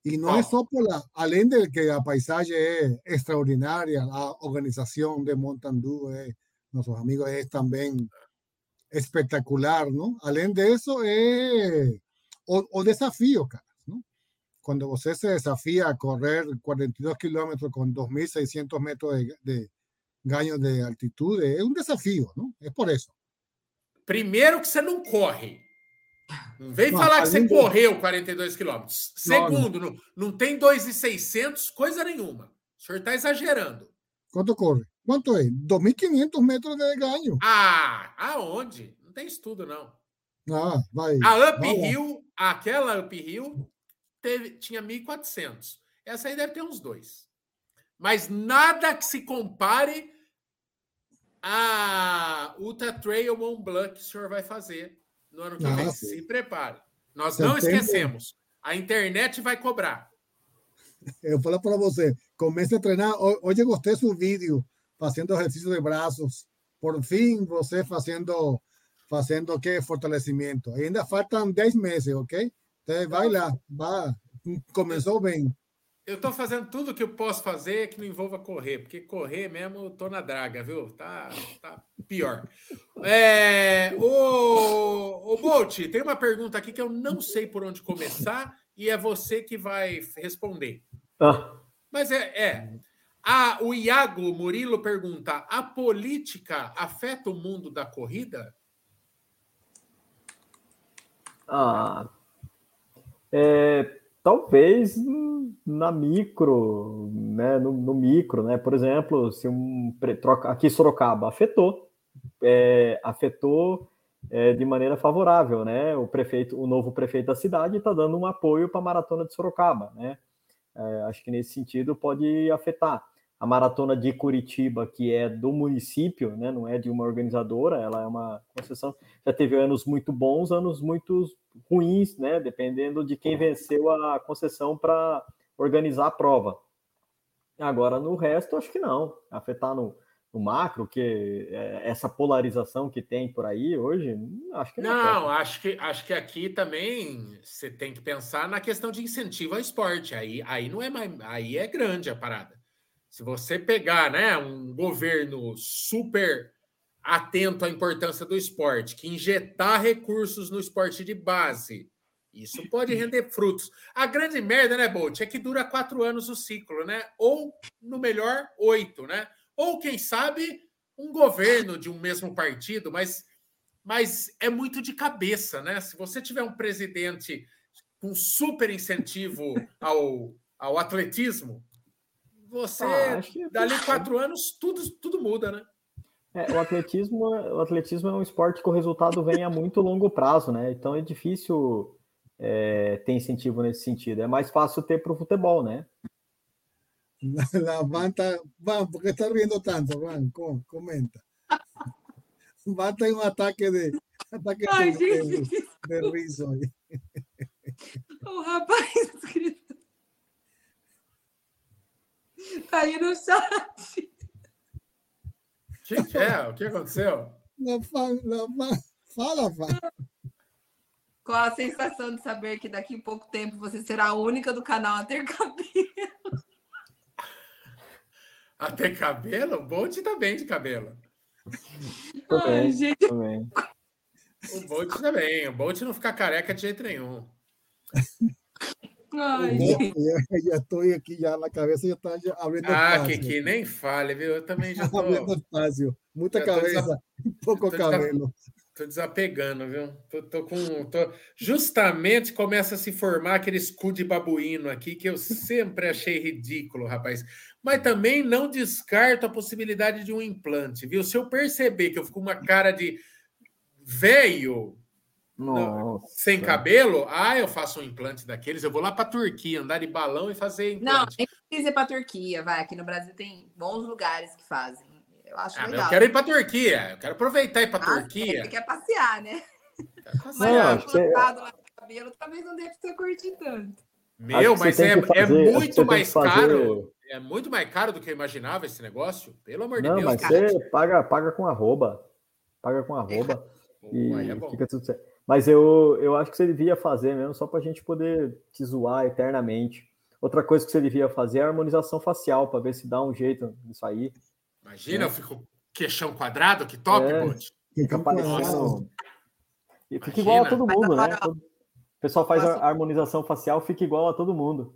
E não oh. é só por lá, além de que a paisagem é extraordinária, a organização de Montandu, é, nossos amigos, é também espectacular, não? Além disso, é o, o desafio, cara. Cuando você se desafía a correr 42 kilómetros con 2.600 metros de, de ganho de altitude, é um desafio, não? É por isso. Primeiro que você não corre. Não vem não, falar que você correu 42 quilômetros. Segundo, não, não. não tem 2.600, coisa nenhuma. O senhor está exagerando. Quanto corre? Quanto é? 2.500 metros de ganho. Ah, aonde? Não tem estudo, não. Ah, vai. A uphill, aquela uphill, teve, tinha 1.400. Essa aí deve ter uns dois. Mas nada que se compare a Ultra Trail Mont Blanc que o senhor vai fazer no ano que Nossa. vem. Se prepare. Nós não esquecemos. A internet vai cobrar. Eu falo para você, comece a treinar. Hoje gostei do vídeo fazendo exercício de braços. Por fim, você fazendo fazendo o que fortalecimento. Ainda faltam 10 meses, ok? Então, vai lá, vá. Começou bem. Eu estou fazendo tudo que eu posso fazer que não envolva correr, porque correr mesmo eu tô na draga, viu? Tá, tá pior. É, o, o Bolt, tem uma pergunta aqui que eu não sei por onde começar e é você que vai responder. Ah. Mas é, é. A, o Iago Murilo pergunta: a política afeta o mundo da corrida? Ah, é, talvez na micro, né, no, no, micro, né, por exemplo, se um troca aqui Sorocaba afetou, é, afetou é, de maneira favorável, né, o prefeito, o novo prefeito da cidade está dando um apoio para a maratona de Sorocaba, né, é, acho que nesse sentido pode afetar a maratona de Curitiba, que é do município, né, não é de uma organizadora, ela é uma concessão. Já teve anos muito bons, anos muito ruins, né, dependendo de quem venceu a concessão para organizar a prova. Agora, no resto, acho que não. Afetar no, no macro, que é, essa polarização que tem por aí hoje, acho que não. Não, acho que, acho que aqui também você tem que pensar na questão de incentivo ao esporte. Aí, aí não é mais, aí é grande a parada. Se você pegar né, um governo super atento à importância do esporte, que injetar recursos no esporte de base, isso pode render frutos. A grande merda, né, Bolt, é que dura quatro anos o ciclo, né? Ou, no melhor, oito, né? Ou, quem sabe, um governo de um mesmo partido, mas, mas é muito de cabeça, né? Se você tiver um presidente com super incentivo ao, ao atletismo, você, ah, que... dali quatro anos, tudo, tudo muda, né? É, o atletismo, o atletismo é um esporte que o resultado vem a muito longo prazo, né? Então é difícil é, ter incentivo nesse sentido. É mais fácil ter para o futebol, né? La Van tá, Van, por que está rindo tanto, Van? Comenta. Van tem um ataque de ataque Ai, de, de, de riso aí. O rapaz Tá aí no chat. O que, é? O que aconteceu? Não, fala, não, fala, fala. Qual a sensação de saber que daqui a pouco tempo você será a única do canal a ter cabelo? A ter cabelo? O Bolt tá bem de cabelo. Ai, gente. Também. O Bolt também. O Bolt não fica careca de jeito nenhum. Ai, já estou aqui já na cabeça, já está abrindo Ah, que, que nem fale, viu? Eu também já estou... abrindo espaço. Muita cabeça, pouco cabelo. Estou desapegando, viu? Tô, tô com, tô... Justamente começa a se formar aquele escudo de babuíno aqui, que eu sempre achei ridículo, rapaz. Mas também não descarto a possibilidade de um implante, viu? Se eu perceber que eu fico com uma cara de velho, nossa. Sem cabelo? Ah, eu faço um implante daqueles. Eu vou lá para Turquia, andar de balão e fazer implante. Não, nem precisa ir para Turquia, vai. Aqui no Brasil tem bons lugares que fazem. Eu acho ah, legal. Eu quero ir para Turquia. Eu quero aproveitar e ir para ah, Turquia. Você quer passear, né? Mas não, você... lá cabelo talvez não deve ter curtir tanto. Meu, mas é, é, muito mais caro. é muito mais caro do que eu imaginava esse negócio. Pelo amor Não, de Deus. mas cara. você paga, paga com arroba. Paga com arroba. Pô, E aí é fica tudo certo. Mas eu, eu acho que você devia fazer mesmo, só pra gente poder te zoar eternamente. Outra coisa que você devia fazer é a harmonização facial, pra ver se dá um jeito nisso aí. Imagina, eu fico queixão quadrado, que top, É. Fica parecendo. E fica igual a todo mundo, né? O pessoal faz a harmonização facial, fica igual a todo mundo.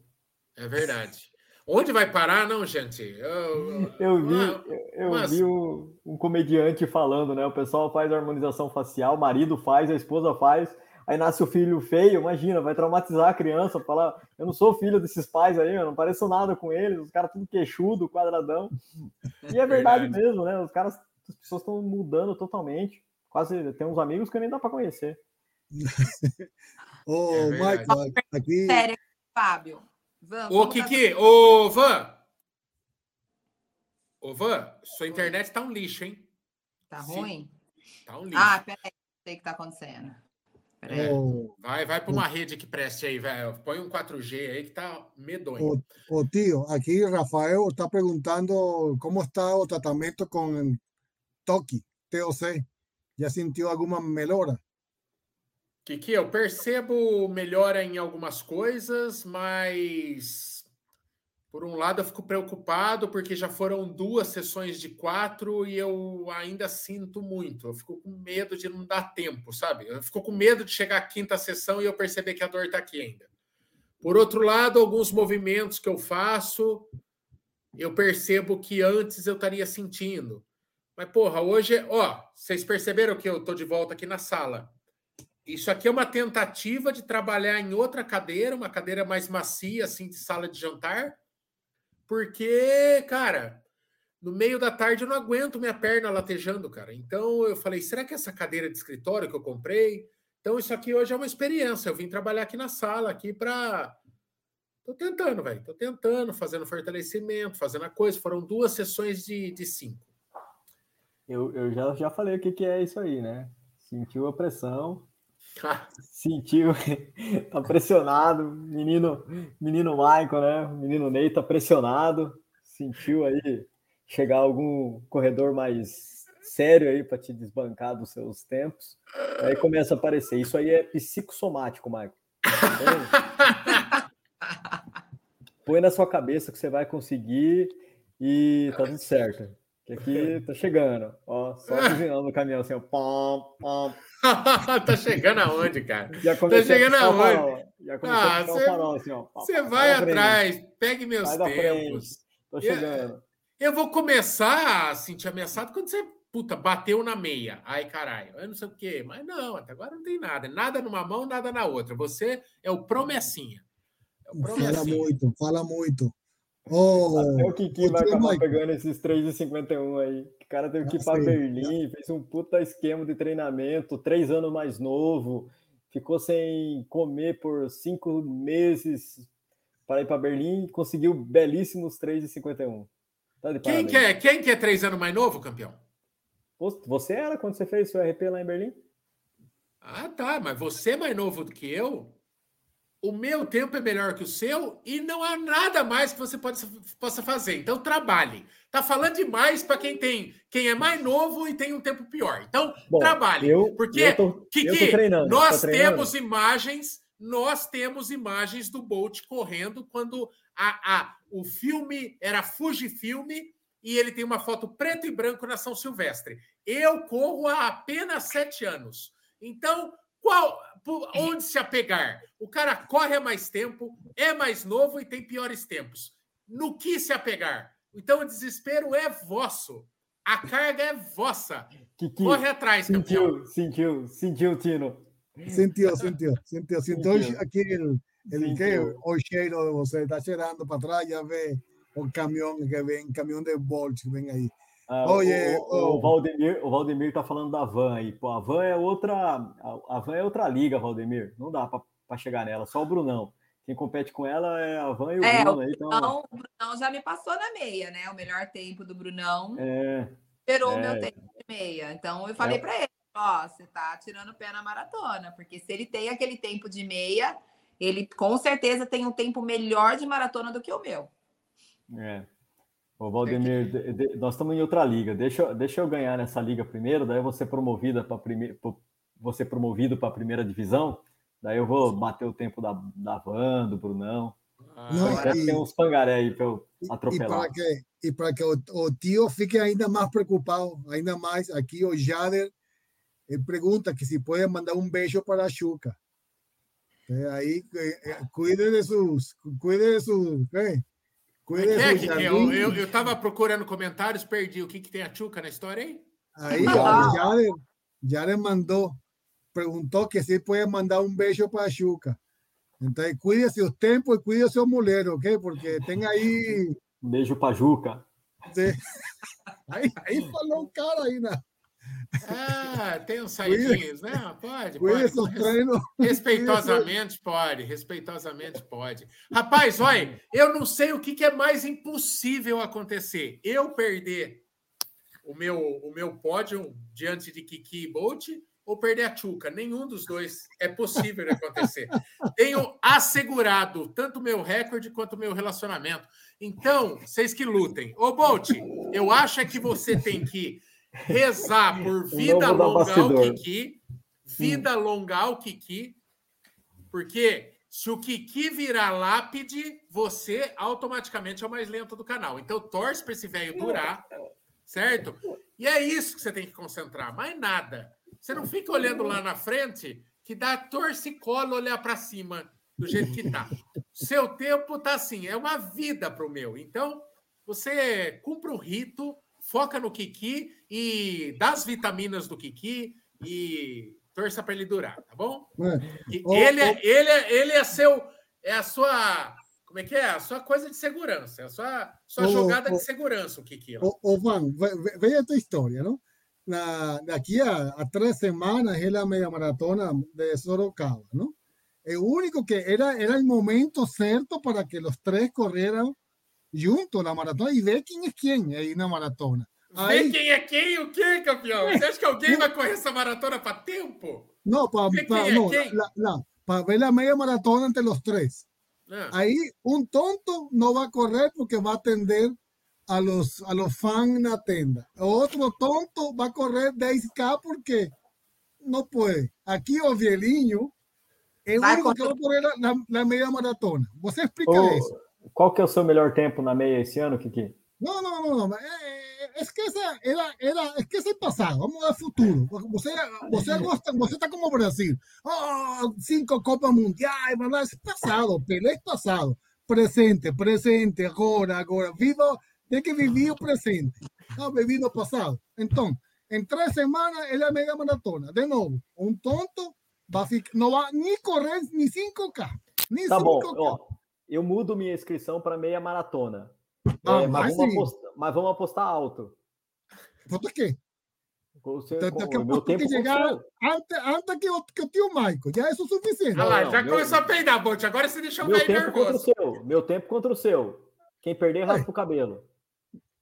É verdade. Onde vai parar, não, gente? Eu, Eu vi, eu, eu mas- vi um, um comediante falando, né? O pessoal faz a harmonização facial, o marido faz, a esposa faz, aí nasce o filho feio, imagina, vai traumatizar a criança, falar, eu não sou filho desses pais aí, eu não pareço nada com eles, os caras tudo queixudo, quadradão. E é verdade, Verdade. mesmo, né? Os caras, as pessoas estão mudando totalmente. Quase tem uns amigos que nem dá para conhecer. Ô, É verdade. Michael, aqui. Sério, Fábio. Vamos, Ô, Kiki, ô, Van. Ô, Van, sua internet tá um lixo, hein? Tá Sim. ruim? Tá um lixo. Ah, peraí, não sei o que tá acontecendo. É. Ô, Vai, vai para uma rede que preste aí, velho. Põe um 4G aí que tá medonho. ô, ô, tío, aqui Rafael está perguntando cómo está o tratamento con Toki, TOC. ¿Ya sintió alguna melhora? Kiki, eu percebo melhora em algumas coisas, mas por um lado eu fico preocupado porque já foram duas sessões de quatro e eu ainda sinto muito. Eu fico com medo de não dar tempo, sabe? Eu fico com medo de chegar à quinta sessão e eu perceber que a dor está aqui ainda. Por outro lado, alguns movimentos que eu faço, eu percebo que antes eu estaria sentindo. Mas, porra, hoje, ó, vocês perceberam que eu tô de volta aqui na sala. Isso aqui é uma tentativa de trabalhar em outra cadeira, uma cadeira mais macia, assim, de sala de jantar, porque, cara, no meio da tarde eu não aguento minha perna latejando, cara. Então eu falei, será que essa cadeira de escritório que eu comprei? Então isso aqui hoje é uma experiência. Eu vim trabalhar aqui na sala, aqui para. Tô tentando, velho. Tô tentando, fazendo fortalecimento, fazendo a coisa. Foram duas sessões de, de cinco. Eu, eu já, já falei o que, que é isso aí, né? Sentiu a pressão, sentiu, tá pressionado, menino, menino Michael, né? Menino Ney tá pressionado, sentiu aí chegar algum corredor mais sério aí para te desbancar dos seus tempos. Aí começa a aparecer. Isso aí é psicossomático, Michael. Põe na sua cabeça que você vai conseguir e tá tudo certo. Que aqui tá chegando, ó, só cozinhando no caminhão assim, ó, pom, pom, tá chegando aonde, cara? já comecei chegando o aonde? farol, Já comecei Ah, a cê- o farol, assim, ó. Você vai atrás, pegue meus tempos. Tô chegando. Eu vou começar a sentir ameaçado quando você, puta, bateu na meia. Ai, caralho, eu não sei o quê. Mas não, até agora não tem nada. Nada numa mão, nada na outra. Você é o promessinha. É o Fala promessinha. muito, fala muito. Oh, Até o Kiki vai acabar Michael, pegando esses 3,51 aí. O cara teve que ir Ah, para. Berlim, fez um puta esquema de treinamento, três anos mais novo, ficou sem comer por cinco meses para ir para Berlim, conseguiu belíssimos 3,51. Tá Quem que, é, quem que é três anos mais novo, campeão? Você- Você era quando você fez seu RP lá em Berlim? Ah, tá, mas você é mais novo do que eu. O meu tempo é melhor que o seu e não há nada mais que você pode, possa fazer. Então trabalhe. Tá falando demais para quem tem, quem é mais novo e tem um tempo pior. Então Bom, trabalhe. eu, porque eu tô, eu Kiki, treinando. nós treinando? temos imagens, nós temos imagens do Bolt correndo quando a, a, o filme era Fujifilm e ele tem uma foto preto e branco na São Silvestre. Eu corro há apenas sete anos. Então, qual, por onde se apegar? O cara corre há mais tempo, é mais novo e tem piores tempos. No que se apegar? Então, o desespero é vosso. A carga é vossa. Kiki, Corre atrás, campeão. sentiu, sentiu, sentiu, Tino. Sentiu, sentiu, sentiu, sentiu Sentiu. aqui el, el que Sentiu. o cheiro, você está cheirando para trás, já vê o caminhão que vem, caminhão de Bolt que vem aí. Ah, Oye, o, o, oh. o Valdemir, o Valdemir tá falando da Van aí. Pô, a Van é outra, a, Van é outra liga, Valdemir. Não dá para chegar nela, só o Brunão. Quem compete com ela é a Van e o É, Bruno aí. Então, o Brunão já me passou na meia, né? O melhor tempo do Brunão é, gerou o é. meu tempo de meia. Então, eu falei É. para ele, ó, você tá tirando o pé na maratona, porque se ele tem aquele tempo de meia, ele com certeza tem um tempo melhor de maratona do que o meu. É. Ô, Valdemir, de, de, nós estamos em outra liga. Deixa, deixa eu ganhar nessa liga primeiro, daí você promovida para primeiro, você promovido para a primeira divisão. Daí eu vou bater o tempo da, da Van, do Brunão. Ah, Não, e, tem uns pangaré aí para eu atropelar. E para que, que o, o, tio fique ainda mais preocupado, ainda mais, aqui o Jader ele pergunta que se pode mandar um beijo para a Chuca. É, aí, é, cuide de seus. Cuide de seus. É, cuide de seus que, eu estava procurando comentários, perdi. O que, que tem a Chuca na história aí? Aí, ah. Mandou, perguntou que se pode mandar um beijo para a Chuca. Então, cuide seus tempos e cuide seu mulher, ok? Porque tem aí. Um beijo para a Juca. Aí, aí falou um cara aí, né? Ah, tem uns saidinhos, né? Pode, pode. treino. Respeitosamente pode, respeitosamente pode. Rapaz, olha, eu não sei o que, que é mais impossível acontecer. Eu perder o meu, o meu pódio diante de Kiki e Bolt ou perder a Chuca. Nenhum dos dois é possível acontecer. Tenho assegurado tanto o meu recorde quanto o meu relacionamento. Então, vocês que lutem. Ô, Bolt, eu acho é que você tem que rezar por vida longa ao Kiki, vida hum. longa ao Kiki, porque se o Kiki virar lápide, você automaticamente é o mais lento do canal. Então torce para esse velho durar, certo? E é isso que você tem que concentrar, mais nada. Você não fica olhando lá na frente que dá torcicolo olhar para cima do jeito que tá. Seu tempo tá assim, é uma vida para o meu. Então, você cumpre o rito, foca no Kiki e dá as vitaminas do Kiki e torça para ele durar, tá bom? É. ele, é, ele, é, ele é seu, é a sua, como é que é? A sua coisa de segurança, é a sua, sua jogada de segurança, o Kiki. Ô, ô Van, veja a tua história, não? Na, daqui a, a três semanas é a meia maratona de Sorocaba, não? É o único que era, era o momento certo para que os três correram junto na maratona e ver quem é quem aí na maratona. Aí... Ver quem é quem o quê, campeão? Você acha que alguém vai correr essa maratona para tempo? Não, para é ver a meia maratona entre os três. Ah. Aí um tonto não vai correr porque vai atender a los, a los fãs na tenda. Outro tonto vai correr 10K porque não pode. Aqui o Vielinho é o único que vai correr na, na, meia maratona. Você explica oh, isso. Qual que é o seu melhor tempo na meia esse ano, Kiki? Não, não, não, não. É, é, esquece, era, era, esquece passado. Vamos ao futuro. Você, você gosta, você está como o Brasil. Oh, cinco Copas Mundiais, mas é passado. Pelé é passado. Presente, presente, agora, agora. Viva, tem que viver o presente. Não vivido o passado. Então, em três semanas, ele é mega maratona. De novo, um tonto vai ficar, não vai nem correr nem 5K. Nem tá 5K. bom, ó eu mudo minha inscrição para meia maratona. Ah, é, mas, vamos apostar, mas, vamos apostar, alto. Vota quem? Você, com, o meu tempo chegar antes, antes que, eu, que eu tinha o Michael, já é o suficiente. Ah lá, já meu, começou a peidar, Bote. Agora você deixou meu tempo nervoso. contra o seu. Meu tempo contra o seu. Quem perder, raspa o cabelo.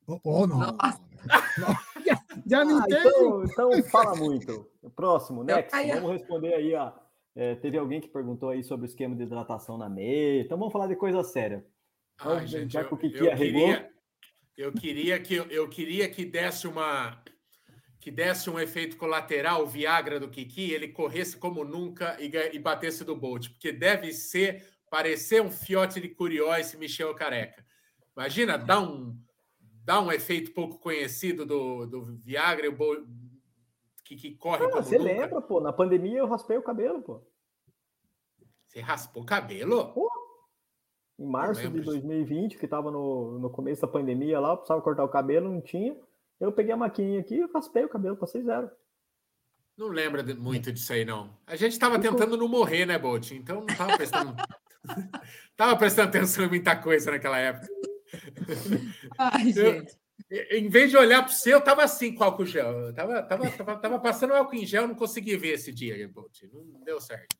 Oh, oh não. não. já, já não ah, tem. Então, então fala muito. Próximo, next. Vamos responder aí a é, teve alguém que perguntou aí sobre o esquema de hidratação na meia. Então vamos falar de coisa séria. Então, Ai, gente, já que o Kiki eu, queria, eu queria que eu queria que desse uma que desse um efeito colateral, o Viagra do Kiki, ele corresse como nunca e, e batesse do Bolt, porque deve ser parecer um fiote de curió esse Michel Careca. Imagina, dá um dá um efeito pouco conhecido do, do Viagra e o Bolt, que, que corre ah, Você lembra, pô? Na pandemia eu raspei o cabelo, pô. Você raspou o cabelo? Pô, em março de 2020, que estava no, no começo da pandemia lá, eu precisava cortar o cabelo, não tinha. Eu peguei a maquininha aqui e raspei o cabelo, passei zero. Não lembra muito disso aí, não. A gente estava tentando não morrer, né, Bolt? Então não estava prestando. tava prestando atenção em muita coisa naquela época. Ai, gente. Em vez de olhar para o seu, eu estava assim com álcool gel. Eu tava, tava, tava, tava passando álcool em gel, não consegui ver esse dia, Bolt. Não deu certo.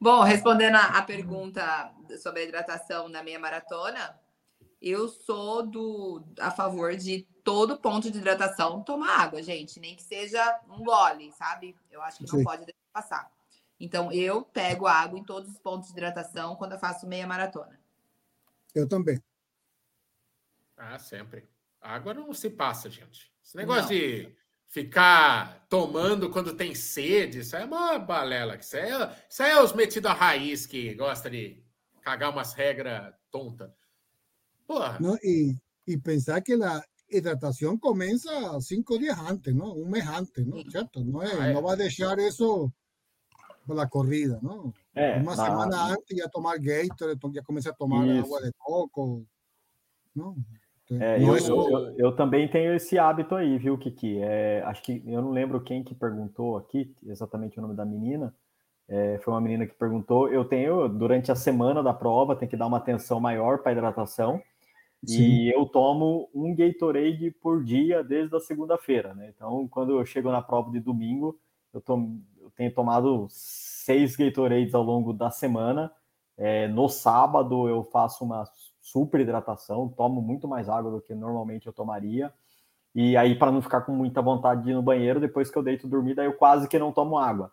Bom, respondendo a, pergunta sobre a hidratação na meia maratona, eu sou do a favor de todo ponto de hidratação tomar água, gente, nem que seja um gole, sabe? Eu acho que não Sim. pode passar. Então, eu pego água em todos os pontos de hidratação quando eu faço meia maratona. Eu também. Ah, sempre. Água não se passa, gente. Esse negócio não. de ficar tomando quando tem sede, isso é uma balela. Isso é, isso é os metidos a raiz que gosta de cagar umas regras tontas. Porra. Não, e, e pensar que a hidratação começa cinco dias antes, não? Um mês antes, não? Certo? Não, é, ah, é. não vai deixar isso para a corrida, não? É, Uma na... semana antes já tomar Gatorade, já começa a tomar isso. água de coco, não? É, eu, eu, eu, também tenho esse hábito aí, viu, Kiki? É, acho que eu não lembro quem que perguntou aqui, exatamente o nome da menina. É, foi uma menina que perguntou. Eu tenho, durante a semana da prova, tem que dar uma atenção maior para a hidratação. Sim. E eu tomo um Gatorade por dia desde a segunda-feira, né? Então, quando eu chego na prova de domingo, eu, tom, eu tenho tomado seis Gatorades ao longo da semana. É, no sábado, eu faço uma super hidratação, tomo muito mais água do que normalmente eu tomaria. E aí, para não ficar com muita vontade de ir no banheiro, depois que eu deito dormir, daí eu quase que não tomo água.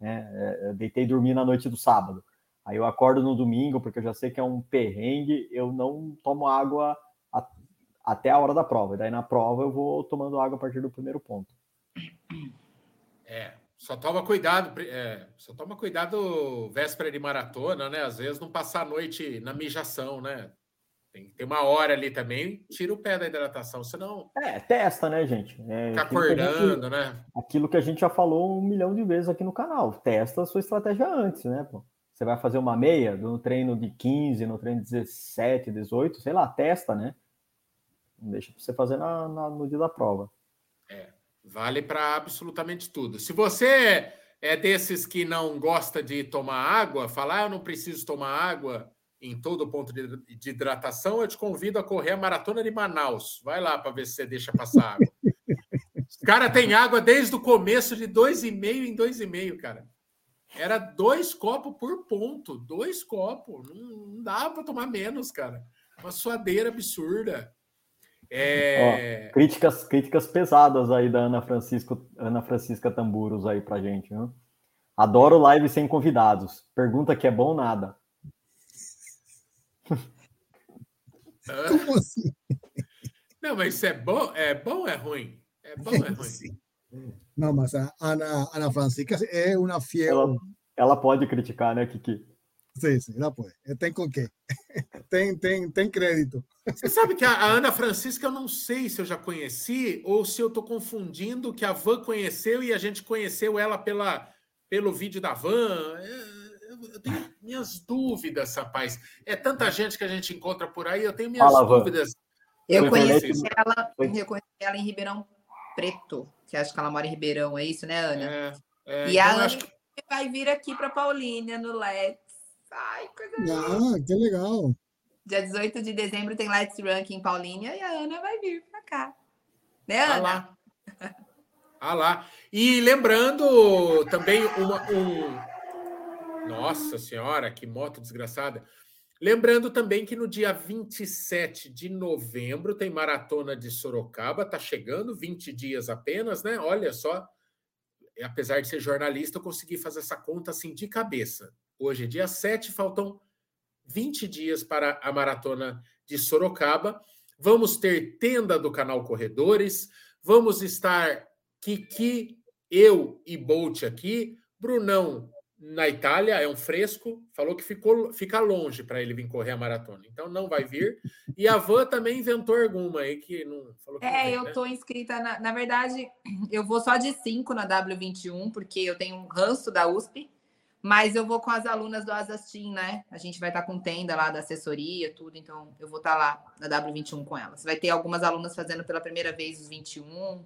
Né? É, deitei dormir na noite do sábado. Aí eu acordo no domingo, porque eu já sei que é um perrengue, eu não tomo água a, até a hora da prova. E daí na prova eu vou tomando água a partir do primeiro ponto. É, só toma cuidado, é, só toma cuidado véspera de maratona, né? Às vezes não passar a noite na mijação, né? Tem, tem uma hora ali também, tira o pé da hidratação, senão. É, testa, né, gente? É, fica acordando, gente, né? Aquilo que a gente já falou um milhão de vezes aqui no canal. Testa a sua estratégia antes, né, pô? Você vai fazer uma meia no treino de 15, no treino de 17, 18, sei lá, testa, né? Não deixa para você fazer na, na, no dia da prova. É, vale para absolutamente tudo. Se você é desses que não gosta de tomar água, falar ah, eu não preciso tomar água, em todo ponto de, hidratação, eu te convido a correr a maratona de Manaus. Vai lá para ver se você deixa passar água. Os cara tem água desde o começo de dois e meio em dois e meio, cara. Era dois copos por ponto, dois copos. Não, não dava para tomar menos, cara. Uma suadeira absurda. É... Ó, críticas, críticas pesadas aí da Ana Francisco, Ana Francisca Tamburos aí pra gente, viu? Adoro live sem convidados. Pergunta que é bom nada. Como assim? Não, mas isso é bom, é bom ou é ruim? É bom ou é ruim? Não, mas a Ana, Ana Francisca é uma fiel. Ela, ela pode criticar, né, Kiki? Sim, sim, ela pode. Tem com quê? Tem, tem, tem crédito. Você sabe que a Ana Francisca, eu não sei se eu já conheci ou se eu estou confundindo que a Van conheceu e a gente conheceu ela pela, pelo vídeo da Van. É eu tenho minhas dúvidas, rapaz. É tanta gente que a gente encontra por aí, eu tenho minhas Fala, dúvidas. Eu conheci, ela, eu conheci ela em Ribeirão Preto, que acho que ela mora em Ribeirão, é isso, né, Ana? É, é, e então a Ana que... vai vir aqui para Paulínia, no Let's. Ai, coisa Ah, que legal. Dia 18 de dezembro tem Let's Rank em Paulínia e a Ana vai vir para cá. Né, Ana? Ah lá. Ah lá. E lembrando também uma, um, nossa Senhora, que moto desgraçada. Lembrando também que no dia 27 de novembro tem maratona de Sorocaba, tá chegando 20 dias apenas, né? Olha só, apesar de ser jornalista, eu consegui fazer essa conta assim de cabeça. Hoje é dia 7, faltam 20 dias para a maratona de Sorocaba. Vamos ter tenda do canal Corredores, vamos estar Kiki, eu e Bolt aqui, Brunão na Itália, é um fresco, falou que ficou, fica longe para ele vir correr a maratona, então não vai vir. E a Van também inventou alguma aí que não falou que É, vem, eu né? tô inscrita, na, na verdade, eu vou só de 5 na W21, porque eu tenho um ranço da USP, mas eu vou com as alunas do Asastim, né? A gente vai estar tá com tenda lá da assessoria, tudo, então eu vou estar tá lá na W21 com elas. Vai ter algumas alunas fazendo pela primeira vez os 21,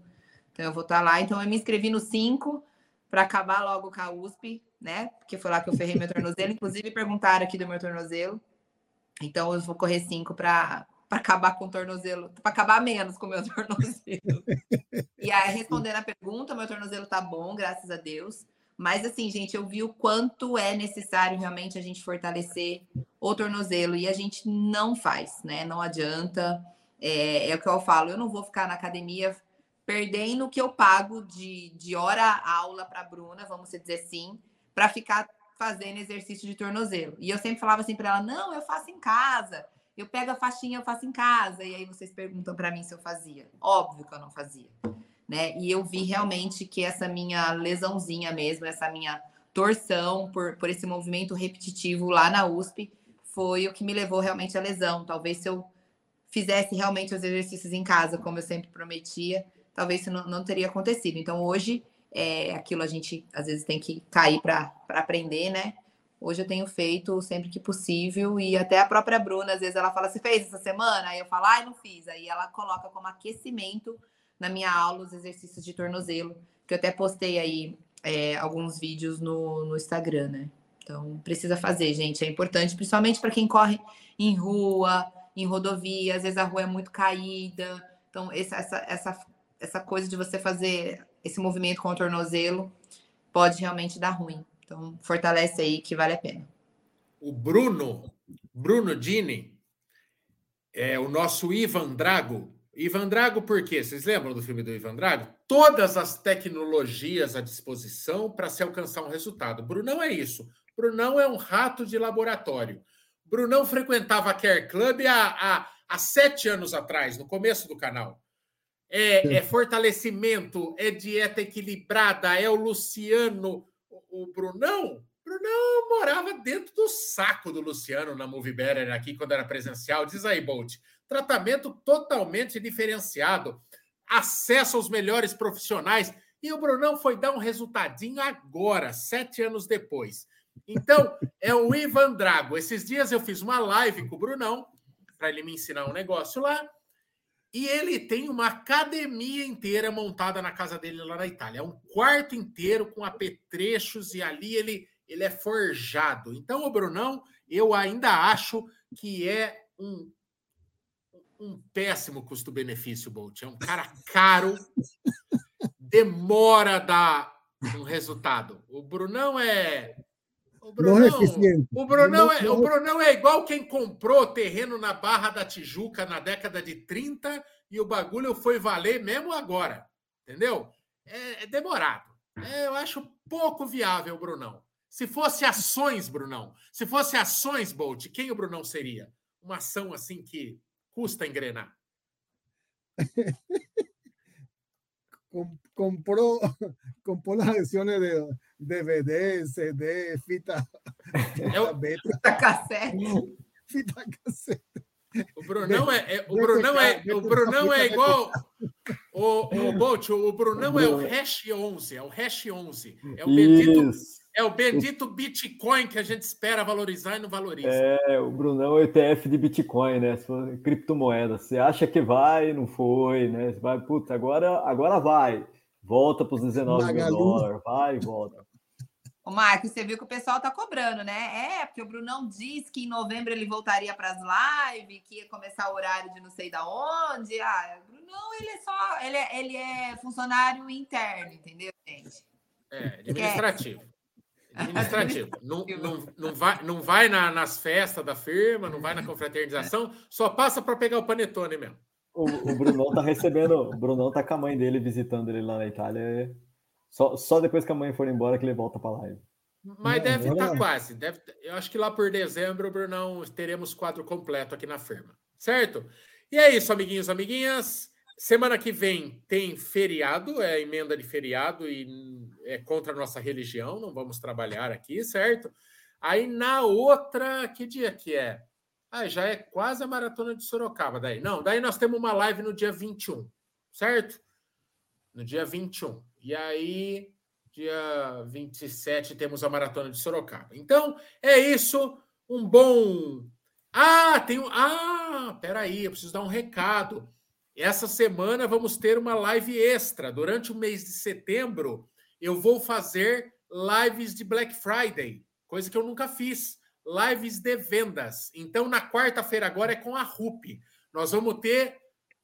então eu vou estar tá lá. Então eu me inscrevi no 5 para acabar logo com a USP, né? Porque foi lá que eu ferrei meu tornozelo. Inclusive, perguntaram aqui do meu tornozelo. Então, eu vou correr cinco para acabar com o tornozelo, para acabar menos com o meu tornozelo. e aí, respondendo a pergunta, meu tornozelo tá bom, graças a Deus. Mas, assim, gente, eu vi o quanto é necessário realmente a gente fortalecer o tornozelo e a gente não faz, né? Não adianta. É, é o que eu falo, eu não vou ficar na academia perdendo o que eu pago de, de hora aula para Bruna, vamos dizer assim, para ficar fazendo exercício de tornozelo. E eu sempre falava assim para ela: não, eu faço em casa, eu pego a faixinha, eu faço em casa. E aí vocês perguntam para mim se eu fazia. Óbvio que eu não fazia. Né? E eu vi realmente que essa minha lesãozinha mesmo, essa minha torção por, por esse movimento repetitivo lá na USP, foi o que me levou realmente à lesão. Talvez se eu fizesse realmente os exercícios em casa, como eu sempre prometia, talvez isso não, não teria acontecido. Então, hoje, é aquilo a gente às vezes tem que cair para aprender, né? Hoje eu tenho feito sempre que possível e até a própria Bruna, às vezes ela fala, você fez essa semana? Aí eu falo, ai, não fiz. Aí ela coloca como aquecimento na minha aula os exercícios de tornozelo, que eu até postei aí é, alguns vídeos no, no Instagram, né? Então, precisa fazer, gente, é importante, principalmente para quem corre em rua, em rodovia, às vezes a rua é muito caída. Então, essa, essa, essa, essa coisa de você fazer esse movimento com o tornozelo pode realmente dar ruim. Então, fortalece aí que vale a pena. O Bruno, Bruno Dini, é o nosso Ivan Drago. Ivan Drago, por quê? Vocês lembram do filme do Ivan Drago? Todas as tecnologias à disposição para se alcançar um resultado. Brunão é isso. Brunão é um rato de laboratório. Brunão frequentava a Care Club há, há, há sete anos atrás, no começo do canal. É, é, fortalecimento, é dieta equilibrada, é o Luciano o Brunão, Brunão morava dentro do saco do Luciano na Movie Better aqui quando era presencial. Diz aí, Bolt. Tratamento totalmente diferenciado, acesso aos melhores profissionais. E o Brunão foi dar um resultadinho agora, sete anos depois. Então, é o Ivan Drago. Esses dias eu fiz uma live com o Brunão para ele me ensinar um negócio lá. E ele tem uma academia inteira montada na casa dele lá na Itália. É um quarto inteiro com apetrechos e ali ele, ele é forjado. Então, o Brunão, eu ainda acho que é um, um péssimo custo-benefício, Bolt. É um cara caro, demora a dar um resultado. O Brunão é o Brunão, não é eficiente. O Brunão, não, é, o Brunão é igual quem comprou terreno na Barra da Tijuca na década de 30 e o bagulho foi valer mesmo agora. Entendeu? É, é demorado. É, eu acho pouco viável Brunão. Se fosse ações, Brunão, se fosse ações, Bolt, quem o Brunão seria? Uma ação assim que custa engrenar. compró, compró las acciones de DVD, CD, fita, fita beta. Fita cassete. Fita cassete. O Brunão é, é o Brunão é, o Brunão é igual o, o Bolt, o Brunão é o Hash 11, é o Hash 11. É o bendito, é o bendito Bitcoin que a gente espera valorizar e não valoriza. É, o Brunão é o ETF de Bitcoin, né? Criptomoeda. Você acha que vai, não foi, né? Você vai, puta, agora, agora vai. Volta para os 19 mil dólares, vai e volta. Ô, Marcos, você viu que o pessoal tá cobrando, né? É, porque o Brunão disse que em novembro ele voltaria para as lives, que ia começar o horário de não sei da onde. Ah, o Brunão, ele é só. Ele é, ele é funcionário interno, entendeu, gente? É, administrativo. Administrativo. não, não, não vai, não vai na, nas festas da firma, não vai na confraternização, só passa para pegar o panetone mesmo. O, o Brunão tá recebendo. O Brunão tá com a mãe dele visitando ele lá na Itália. Só, só depois que a mãe for embora que ele volta para live. Mas deve estar tá quase. Deve, eu acho que lá por dezembro, Brunão, teremos quadro completo aqui na firma. Certo? E é isso, amiguinhos, amiguinhas. Semana que vem tem feriado, é emenda de feriado e é contra a nossa religião, não vamos trabalhar aqui, certo? Aí na outra, que dia que é? Ah, já é quase a maratona de Sorocaba daí. Não, daí nós temos uma live no dia 21, certo? No dia 21. E aí, dia 27, temos a maratona de Sorocaba. Então, é isso. Um bom. Ah, tem um. Ah, peraí, eu preciso dar um recado. Essa semana vamos ter uma live extra. Durante o mês de setembro, eu vou fazer lives de Black Friday, coisa que eu nunca fiz. Lives de vendas. Então, na quarta-feira, agora é com a RUP. Nós vamos ter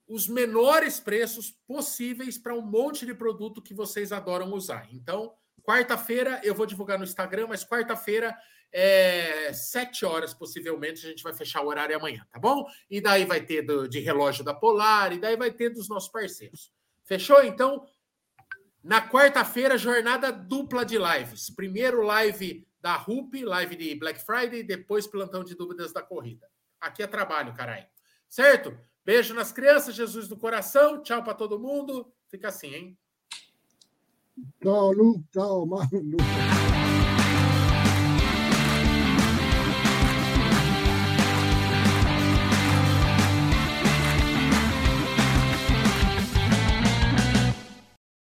os menores preços possíveis para um monte de produto que vocês adoram usar. Então, quarta-feira eu vou divulgar no Instagram, mas quarta-feira, é, sete horas possivelmente, a gente vai fechar o horário amanhã, tá bom? E daí vai ter do, de relógio da Polar, e daí vai ter dos nossos parceiros. Fechou? Então, na quarta-feira, jornada dupla de lives. Primeiro live da RUP, live de Black Friday, depois plantão de dúvidas da corrida. Aqui é trabalho, caralho. Certo? Beijo nas crianças, Jesus do coração. Tchau para todo mundo. Fica assim, hein? Tchau, Lu. Tchau, Manu.